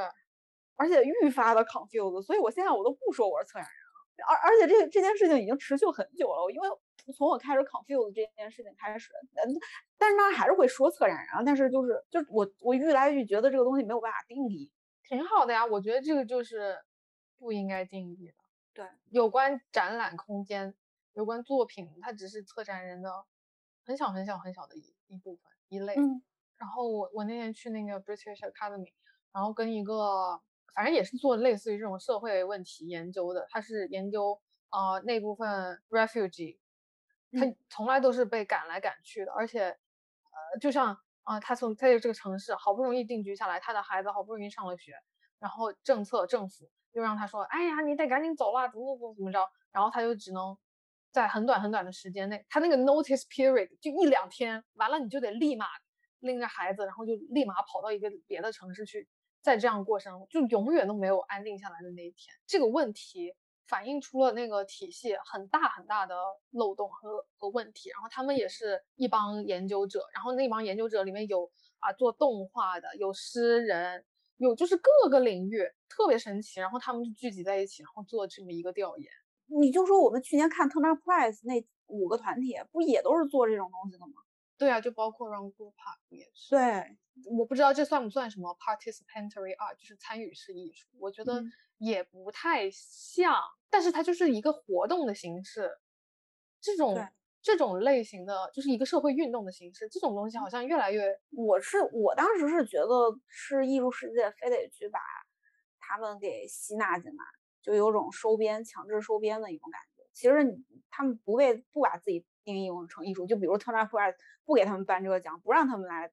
而且愈发的 confused，所以我现在我都不说我是策展人了。而而且这这件事情已经持续很久了，因为从我开始 confuse 这件事情开始，嗯，但是呢还是会说策展人啊，但是就是就是我我愈来愈觉得这个东西没有办法定义，挺好的呀，我觉得这个就是不应该定义的。对，有关展览空间，有关作品，它只是策展人的很小很小很小的一一部分一类。嗯，然后我我那天去那个 British Academy，然后跟一个。反正也是做类似于这种社会问题研究的，他是研究呃那部分 refugee，他从来都是被赶来赶去的，而且呃就像啊他从在这个城市好不容易定居下来，他的孩子好不容易上了学，然后政策政府又让他说，哎呀你得赶紧走了，怎么怎么怎么着，然后他就只能在很短很短的时间内，他那个 notice period 就一两天，完了你就得立马拎着孩子，然后就立马跑到一个别的城市去。再这样过生，就永远都没有安定下来的那一天。这个问题反映出了那个体系很大很大的漏洞和和问题。然后他们也是一帮研究者，然后那帮研究者里面有啊做动画的，有诗人，有就是各个领域特别神奇。然后他们就聚集在一起，然后做这么一个调研。你就说我们去年看 Turner Prize 那五个团体，不也都是做这种东西的吗？对啊，就包括 Run Group 也是。对。我不知道这算不算什么 participatory art，就是参与式艺术。我觉得也不太像，但是它就是一个活动的形式。这种这种类型的，就是一个社会运动的形式。这种东西好像越来越……我是我当时是觉得是艺术世界非得去把他们给吸纳进来，就有种收编、强制收编的一种感觉。其实你他们不被不把自己定义成艺术，就比如 Turner Prize 不给他们颁这个奖，不让他们来。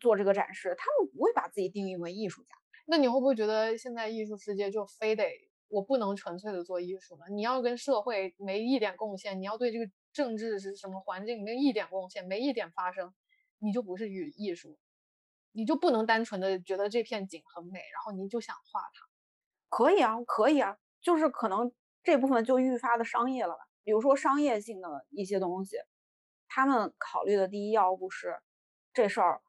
做这个展示，他们不会把自己定义为艺术家。那你会不会觉得现在艺术世界就非得我不能纯粹的做艺术了？你要跟社会没一点贡献，你要对这个政治是什么环境没一点贡献，没一点发生，你就不是艺艺术，你就不能单纯的觉得这片景很美，然后你就想画它。可以啊，可以啊，就是可能这部分就愈发的商业了吧。比如说商业性的一些东西，他们考虑的第一要务是这事儿。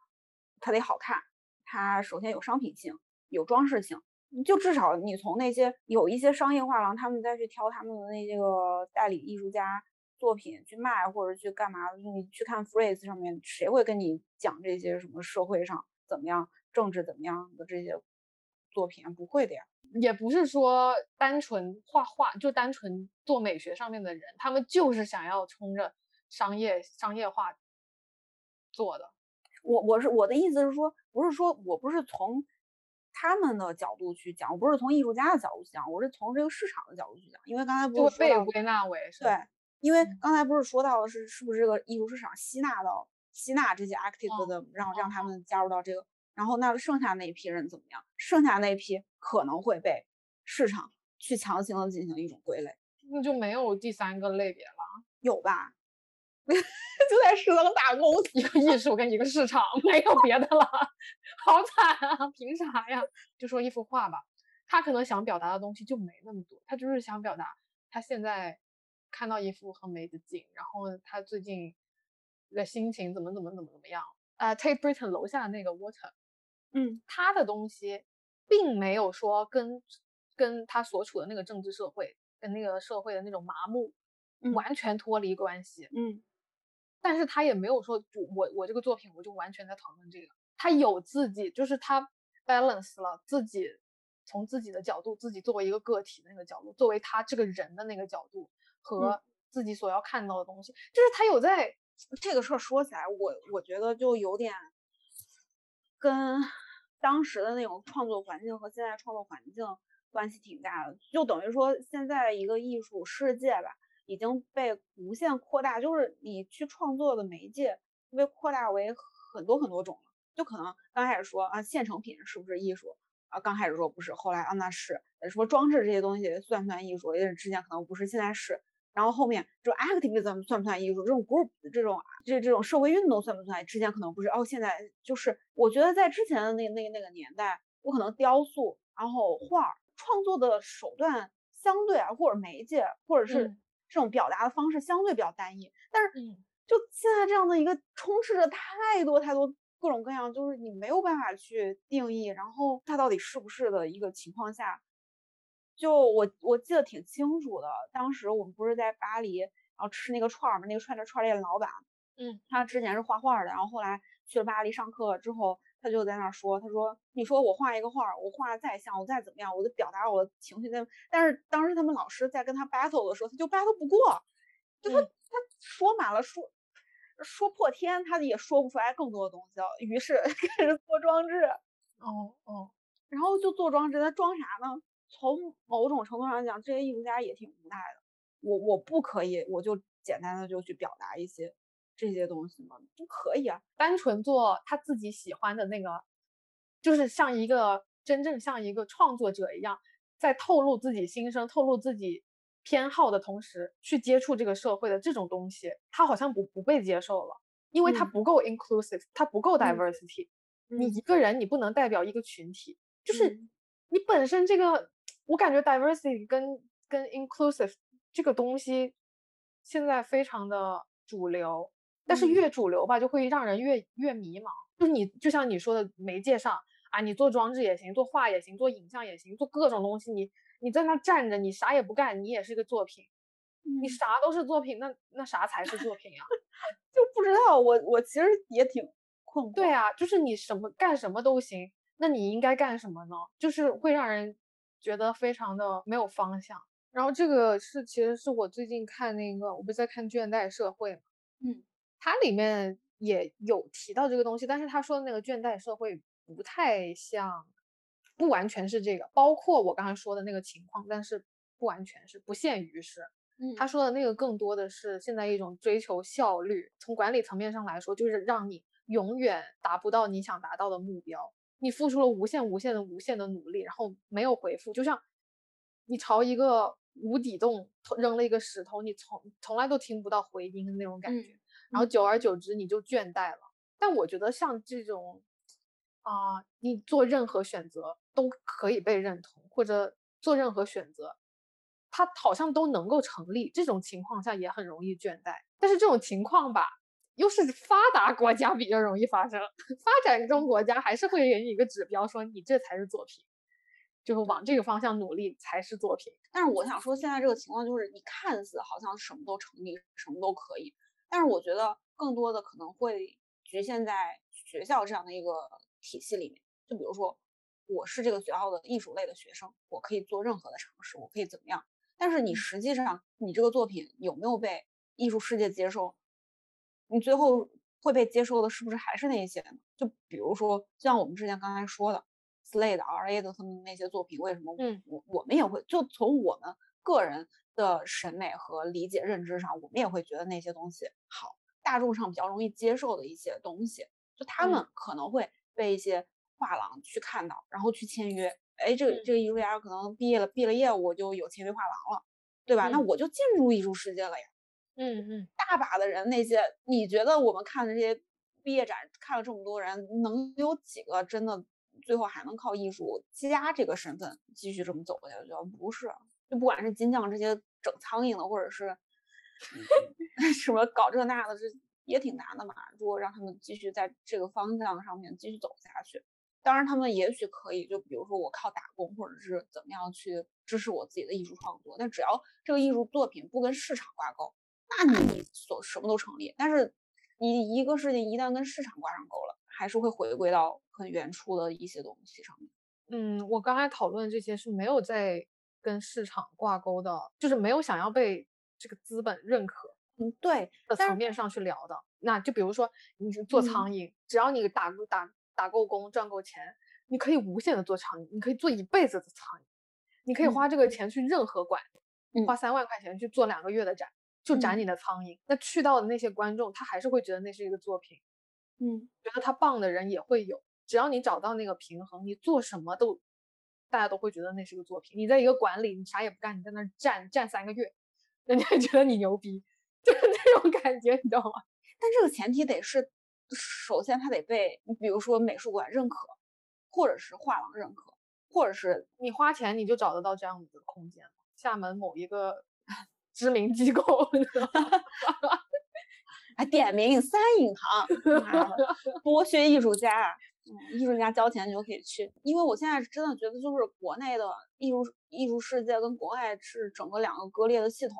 它得好看，它首先有商品性，有装饰性，就至少你从那些有一些商业画廊，他们再去挑他们的那些个代理艺术家作品去卖或者去干嘛？你去看 Phrase 上面，谁会跟你讲这些什么社会上怎么样、政治怎么样的这些作品？不会的呀。也不是说单纯画画就单纯做美学上面的人，他们就是想要冲着商业商业化做的。我我是我的意思是说，不是说我不是从他们的角度去讲，我不是从艺术家的角度讲，我是从这个市场的角度去讲。因为刚才不是被归纳为对，因为刚才不是说到的是是不是这个艺术市场吸纳到吸纳这些 active 的，让让他们加入到这个，然后那剩下那一批人怎么样？剩下那一批可能会被市场去强行的进行一种归类，那就没有第三个类别了，有吧？就在食堂打工，一个艺术跟一个市场，没有别的了，好惨啊！凭啥呀？就说一幅画吧，他可能想表达的东西就没那么多，他就是想表达他现在看到一幅很美的景，然后他最近的心情怎么怎么怎么怎么样啊？Tate Britain 楼下的那个 Water，嗯，他的东西并没有说跟跟他所处的那个政治社会跟那个社会的那种麻木完全脱离关系，嗯。但是他也没有说，就我我这个作品我就完全在讨论这个，他有自己，就是他 balance 了自己从自己的角度，自己作为一个个体的那个角度，作为他这个人的那个角度和自己所要看到的东西，就是他有在这个事儿说起来，我我觉得就有点跟当时的那种创作环境和现在创作环境关系挺大的，就等于说现在一个艺术世界吧，已经被无限扩大，就是你去创作的媒介被扩大为很多很多种了。就可能刚开始说啊，现成品是不是艺术啊？刚开始说不是，后来啊那是，说装置这些东西算不算艺术？也是之前可能不是，现在是。然后后面就 activism 算不算艺术？这种 group 这种这这种社会运动算不算？之前可能不是，哦，现在就是我觉得在之前的那那那个年代，我可能雕塑，然后画创作的手段相对啊，或者媒介，或者是这种表达的方式相对比较单一。但是就现在这样的一个充斥着太多太多各种各样，就是你没有办法去定义，然后它到底是不是的一个情况下。就我我记得挺清楚的，当时我们不是在巴黎，然后吃那个串儿嘛，那个串的串店老板，嗯，他之前是画画的，然后后来去了巴黎上课之后，他就在那说，他说，你说我画一个画，我画的再像，我再怎么样，我就表达我的情绪在，但是当时他们老师在跟他 battle 的时候，他就 battle 不过，就他他说满了说说破天，他也说不出来更多的东西了，于是 开始做装置，哦哦，然后就做装置，他装啥呢？从某种程度上讲，这些艺术家也挺无奈的。我我不可以，我就简单的就去表达一些这些东西吗？不可以啊，单纯做他自己喜欢的那个，就是像一个真正像一个创作者一样，在透露自己心声、透露自己偏好的同时，去接触这个社会的这种东西，他好像不不被接受了，因为他不够 inclusive，他不够 diversity。你一个人，你不能代表一个群体，就是你本身这个。我感觉 diversity 跟跟 inclusive 这个东西现在非常的主流，但是越主流吧，就会让人越越迷茫。就是你就像你说的媒介上啊，你做装置也行，做画也行，做影像也行，做各种东西，你你在那站着，你啥也不干，你也是个作品。你啥都是作品，那那啥才是作品呀？就不知道。我我其实也挺困惑。对啊，就是你什么干什么都行，那你应该干什么呢？就是会让人。觉得非常的没有方向，然后这个是其实是我最近看那个，我不是在看《倦怠社会》嘛，嗯，它里面也有提到这个东西，但是他说的那个倦怠社会不太像，不完全是这个，包括我刚才说的那个情况，但是不完全是，不限于是，嗯，他。说的那个更多的是现在一种追求效率，从管理层面上来说，就是让你永远达不到你想达到的目标。你付出了无限、无限的、无限的努力，然后没有回复，就像你朝一个无底洞扔了一个石头，你从从来都听不到回音的那种感觉，然后久而久之你就倦怠了。但我觉得像这种啊，你做任何选择都可以被认同，或者做任何选择，它好像都能够成立。这种情况下也很容易倦怠，但是这种情况吧。又是发达国家比较容易发生，发展中国家还是会给你一个指标，说你这才是作品，就是往这个方向努力才是作品。但是我想说，现在这个情况就是，你看似好像什么都成立，什么都可以，但是我觉得更多的可能会局限在学校这样的一个体系里面。就比如说，我是这个学校的艺术类的学生，我可以做任何的尝试，我可以怎么样？但是你实际上，你这个作品有没有被艺术世界接受？你最后会被接受的，是不是还是那些呢？就比如说，就像我们之前刚才说的，Slade、R.A. 的他们那些作品，为什么？嗯，我我们也会，就从我们个人的审美和理解认知上，我们也会觉得那些东西好，大众上比较容易接受的一些东西，就他们可能会被一些画廊去看到，然后去签约。哎，这个这个艺术家可能毕业了，毕了业，我就有签约画廊了，对吧？那我就进入艺术世界了呀。嗯嗯，大把的人，那些你觉得我们看的这些毕业展，看了这么多人，能有几个真的最后还能靠艺术家这个身份继续这么走下去？不是，就不管是金匠这些整苍蝇的，或者是 什么搞这那的，这也挺难的嘛。如果让他们继续在这个方向上面继续走下去，当然他们也许可以，就比如说我靠打工，或者是怎么样去支持我自己的艺术创作，但只要这个艺术作品不跟市场挂钩。那你所什么都成立，但是你一个事情一旦跟市场挂上钩了，还是会回归到很原初的一些东西上面。嗯，我刚才讨论这些是没有在跟市场挂钩的，就是没有想要被这个资本认可嗯，对，的层面上去聊的。那就比如说你是做嗯苍蝇，只要你打够打打够工赚够钱，你可以无限的做苍蝇，你可以做一辈子的苍蝇，你可以嗯花这个钱去任何馆，嗯花三万块钱去做两个月的展，就展嗯你的苍蝇。那去到的那些观众，他还是会觉得那是一个作品，嗯觉得他棒的人也会有。只要你找到那个平衡，你做什么都，大家都会觉得那是个作品。你在一个馆里，你啥也不干，你在那儿站站三个月，人家 觉得你牛逼，就是那种感觉，你知道吗？但这个前提得是，首先他得被，比如说美术馆认可，或者是画廊认可，或者是你花钱你就找得到这样子的空间。厦门某一个知名机构，你知道吗哎点名三影堂，剥削艺术家，嗯，艺术家交钱就可以去。因为我现在真的觉得，就是国内的艺术艺术世界跟国外是整个两个割裂的系统。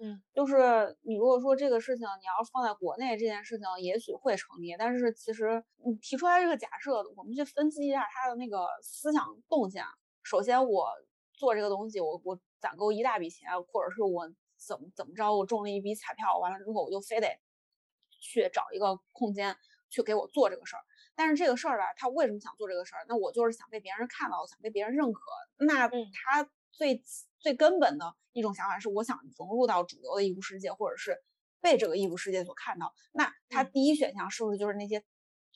嗯，就是你如果说这个事情你要是放在国内，这件事情也许会成立，但是其实你提出来这个假设，我们去分析一下他的那个思想动向。首先，我做这个东西，我我攒够一大笔钱，或者是我怎么怎么着，我中了一笔彩票，完了之后我就非得去找一个空间去给我做这个事儿。但是这个事儿吧，他为什么想做这个事儿？那我就是想被别人看到，想被别人认可。那嗯他最最根本的一种想法是，我想融入到主流的艺术世界，或者是被这个艺术世界所看到。那他嗯第一选项是不是就是那些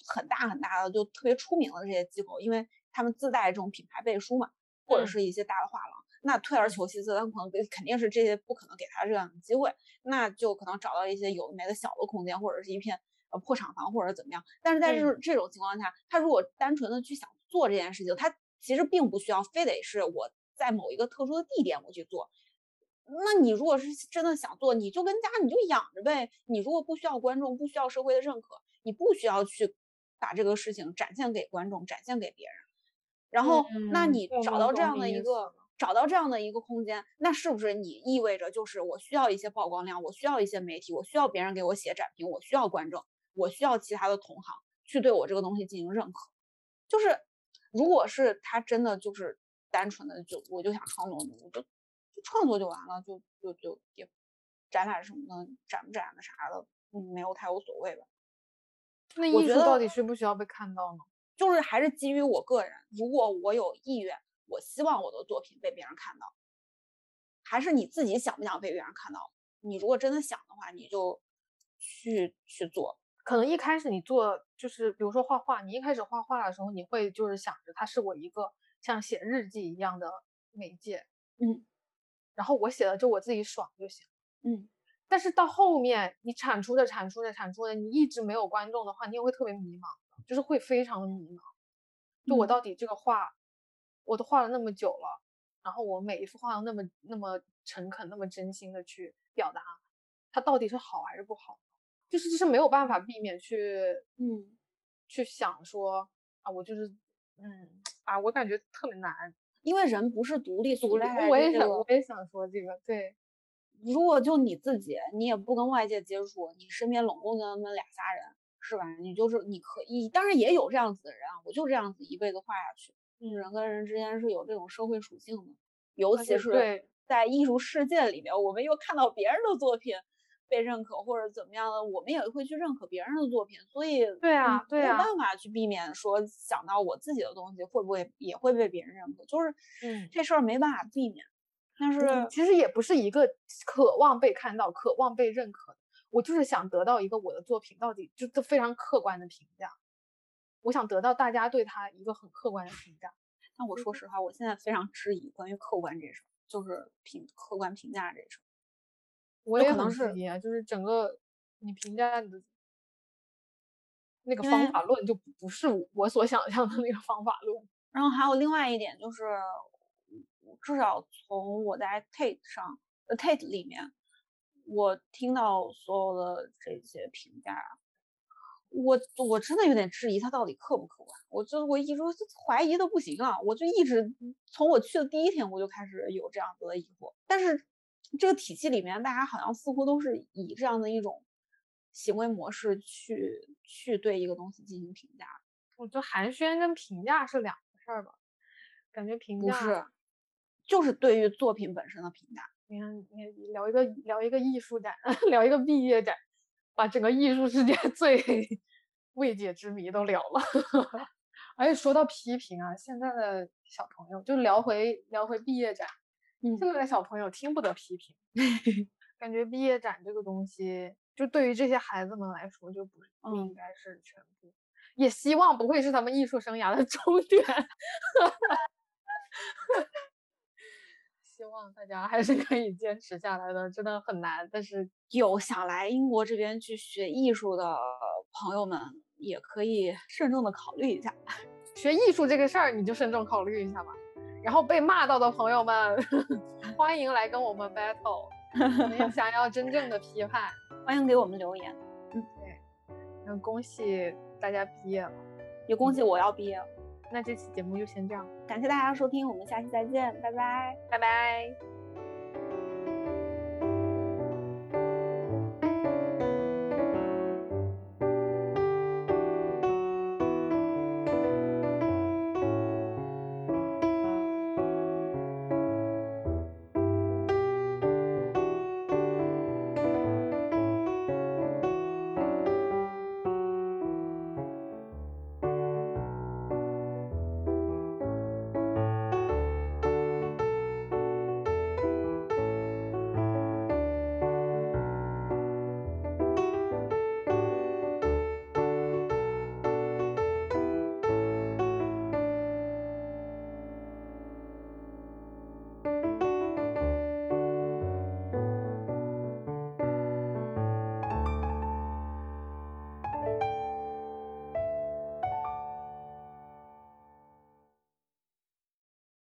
很大很大的、就特别出名的这些机构？因为他们自带这种品牌背书嘛，或者嗯是一些大的画廊。那退而求其次，他可能肯定是这些不可能给他这样的机会，那就可能找到一些有的没的小的空间，或者是一片呃破厂房，或者怎么样。但是在这种这种情况下，他如果单纯的去想做这件事情，他其实并不需要非得是我在某一个特殊的地点我去做。那你如果是真的想做，你就跟家你就养着呗。你如果不需要观众，不需要社会的认可，你不需要去把这个事情展现给观众，展现给别人。然后，那嗯你找到这样的一个找到这样的一个空间，那是不是你意味着就是我需要一些曝光量，我需要一些媒体，我需要别人给我写展评，我需要观众，我需要其他的同行去对我这个东西进行认可。就是如果是他真的就是单纯的就我就想创作，我就就创作就完了，就就就也展览什么的，展不展的啥的，嗯，没有太无所谓吧。那艺术到底需不需要被看到呢？就是还是基于我个人，如果我有意愿，我希望我的作品被别人看到，还是你自己想不想被别人看到？你如果真的想的话，你就去去做。可能一开始你做就是比如说画画，你一开始画画的时候，你会就是想着它是我一个像写日记一样的媒介，嗯然后我写的就我自己爽就行。嗯，但是到后面你产出的产出的产出的，你一直没有观众的话，你也会特别迷茫，就是会非常的迷茫。就我嗯到底这个画，我都画了那么久了，然后我每一幅画都那么那么诚恳、那么真心的去表达，它到底是好还是不好？就是就是没有办法避免去嗯，去想说啊，我就是嗯啊，我感觉特别难。因为人不是独立存在我也想，我也想说这个，对，如果就你自己，你也不跟外界接触，你身边拢共就那么俩仨人，是吧？你就是你可以，当然也有这样子的人啊，我就这样子一辈子画下去。嗯人跟人之间是有这种社会属性的，尤其是在艺术世界里面，我们又看到别人的作品被认可或者怎么样的，我们也会去认可别人的作品，所以对啊嗯没有对啊办法去避免说想到我自己的东西会不会也会被别人认可，就是嗯。这事儿没办法避免。但是嗯其实也不是一个渴望被看到、渴望被认可的，我就是想得到一个我的作品到底就都非常客观的评价，我想得到大家对他一个很客观的评价。但我说实话，我现在非常质疑关于客观这事儿，就是评客观评价这事儿。我也能质疑啊，就是整个你评价的那个方法论就不不是我所想象的那个方法论。然后还有另外一点就是，至少从我在 Tate 上，呃 Tate 里面，我听到所有的这些评价，我我真的有点质疑它到底客不客观。我就我一直怀疑的不行啊，我就一直从我去的第一天我就开始有这样子的疑惑。但是这个体系里面，大家好像似乎都是以这样的一种行为模式去去对一个东西进行评价。我觉得寒暄跟评价是两回事儿吧，感觉评价不是，就是对于作品本身的评价。你看，你聊一个聊一个艺术展，聊一个毕业展，把整个艺术世界 最未解之谜都聊了。而且说到批评啊，现在的小朋友就聊回聊回毕业展，嗯现在的小朋友听不得批评，感觉毕业展这个东西，就对于这些孩子们来说，就不不应嗯该是全部，也希望不会是他们艺术生涯的 终点。希望大家还是可以坚持下来的，真的很难，但是有想来英国这边去学艺术的朋友们，也可以慎重的考虑一下。学艺术这个事儿，你就慎重考虑一下吧。然后被骂到的朋友们，欢迎来跟我们 battle，你们想要真正的批判。欢迎给我们留言，嗯，对那恭喜大家毕业了，也恭喜我要毕业了。那这期节目就先这样，感谢大家收听，我们下期再见，拜拜。拜拜。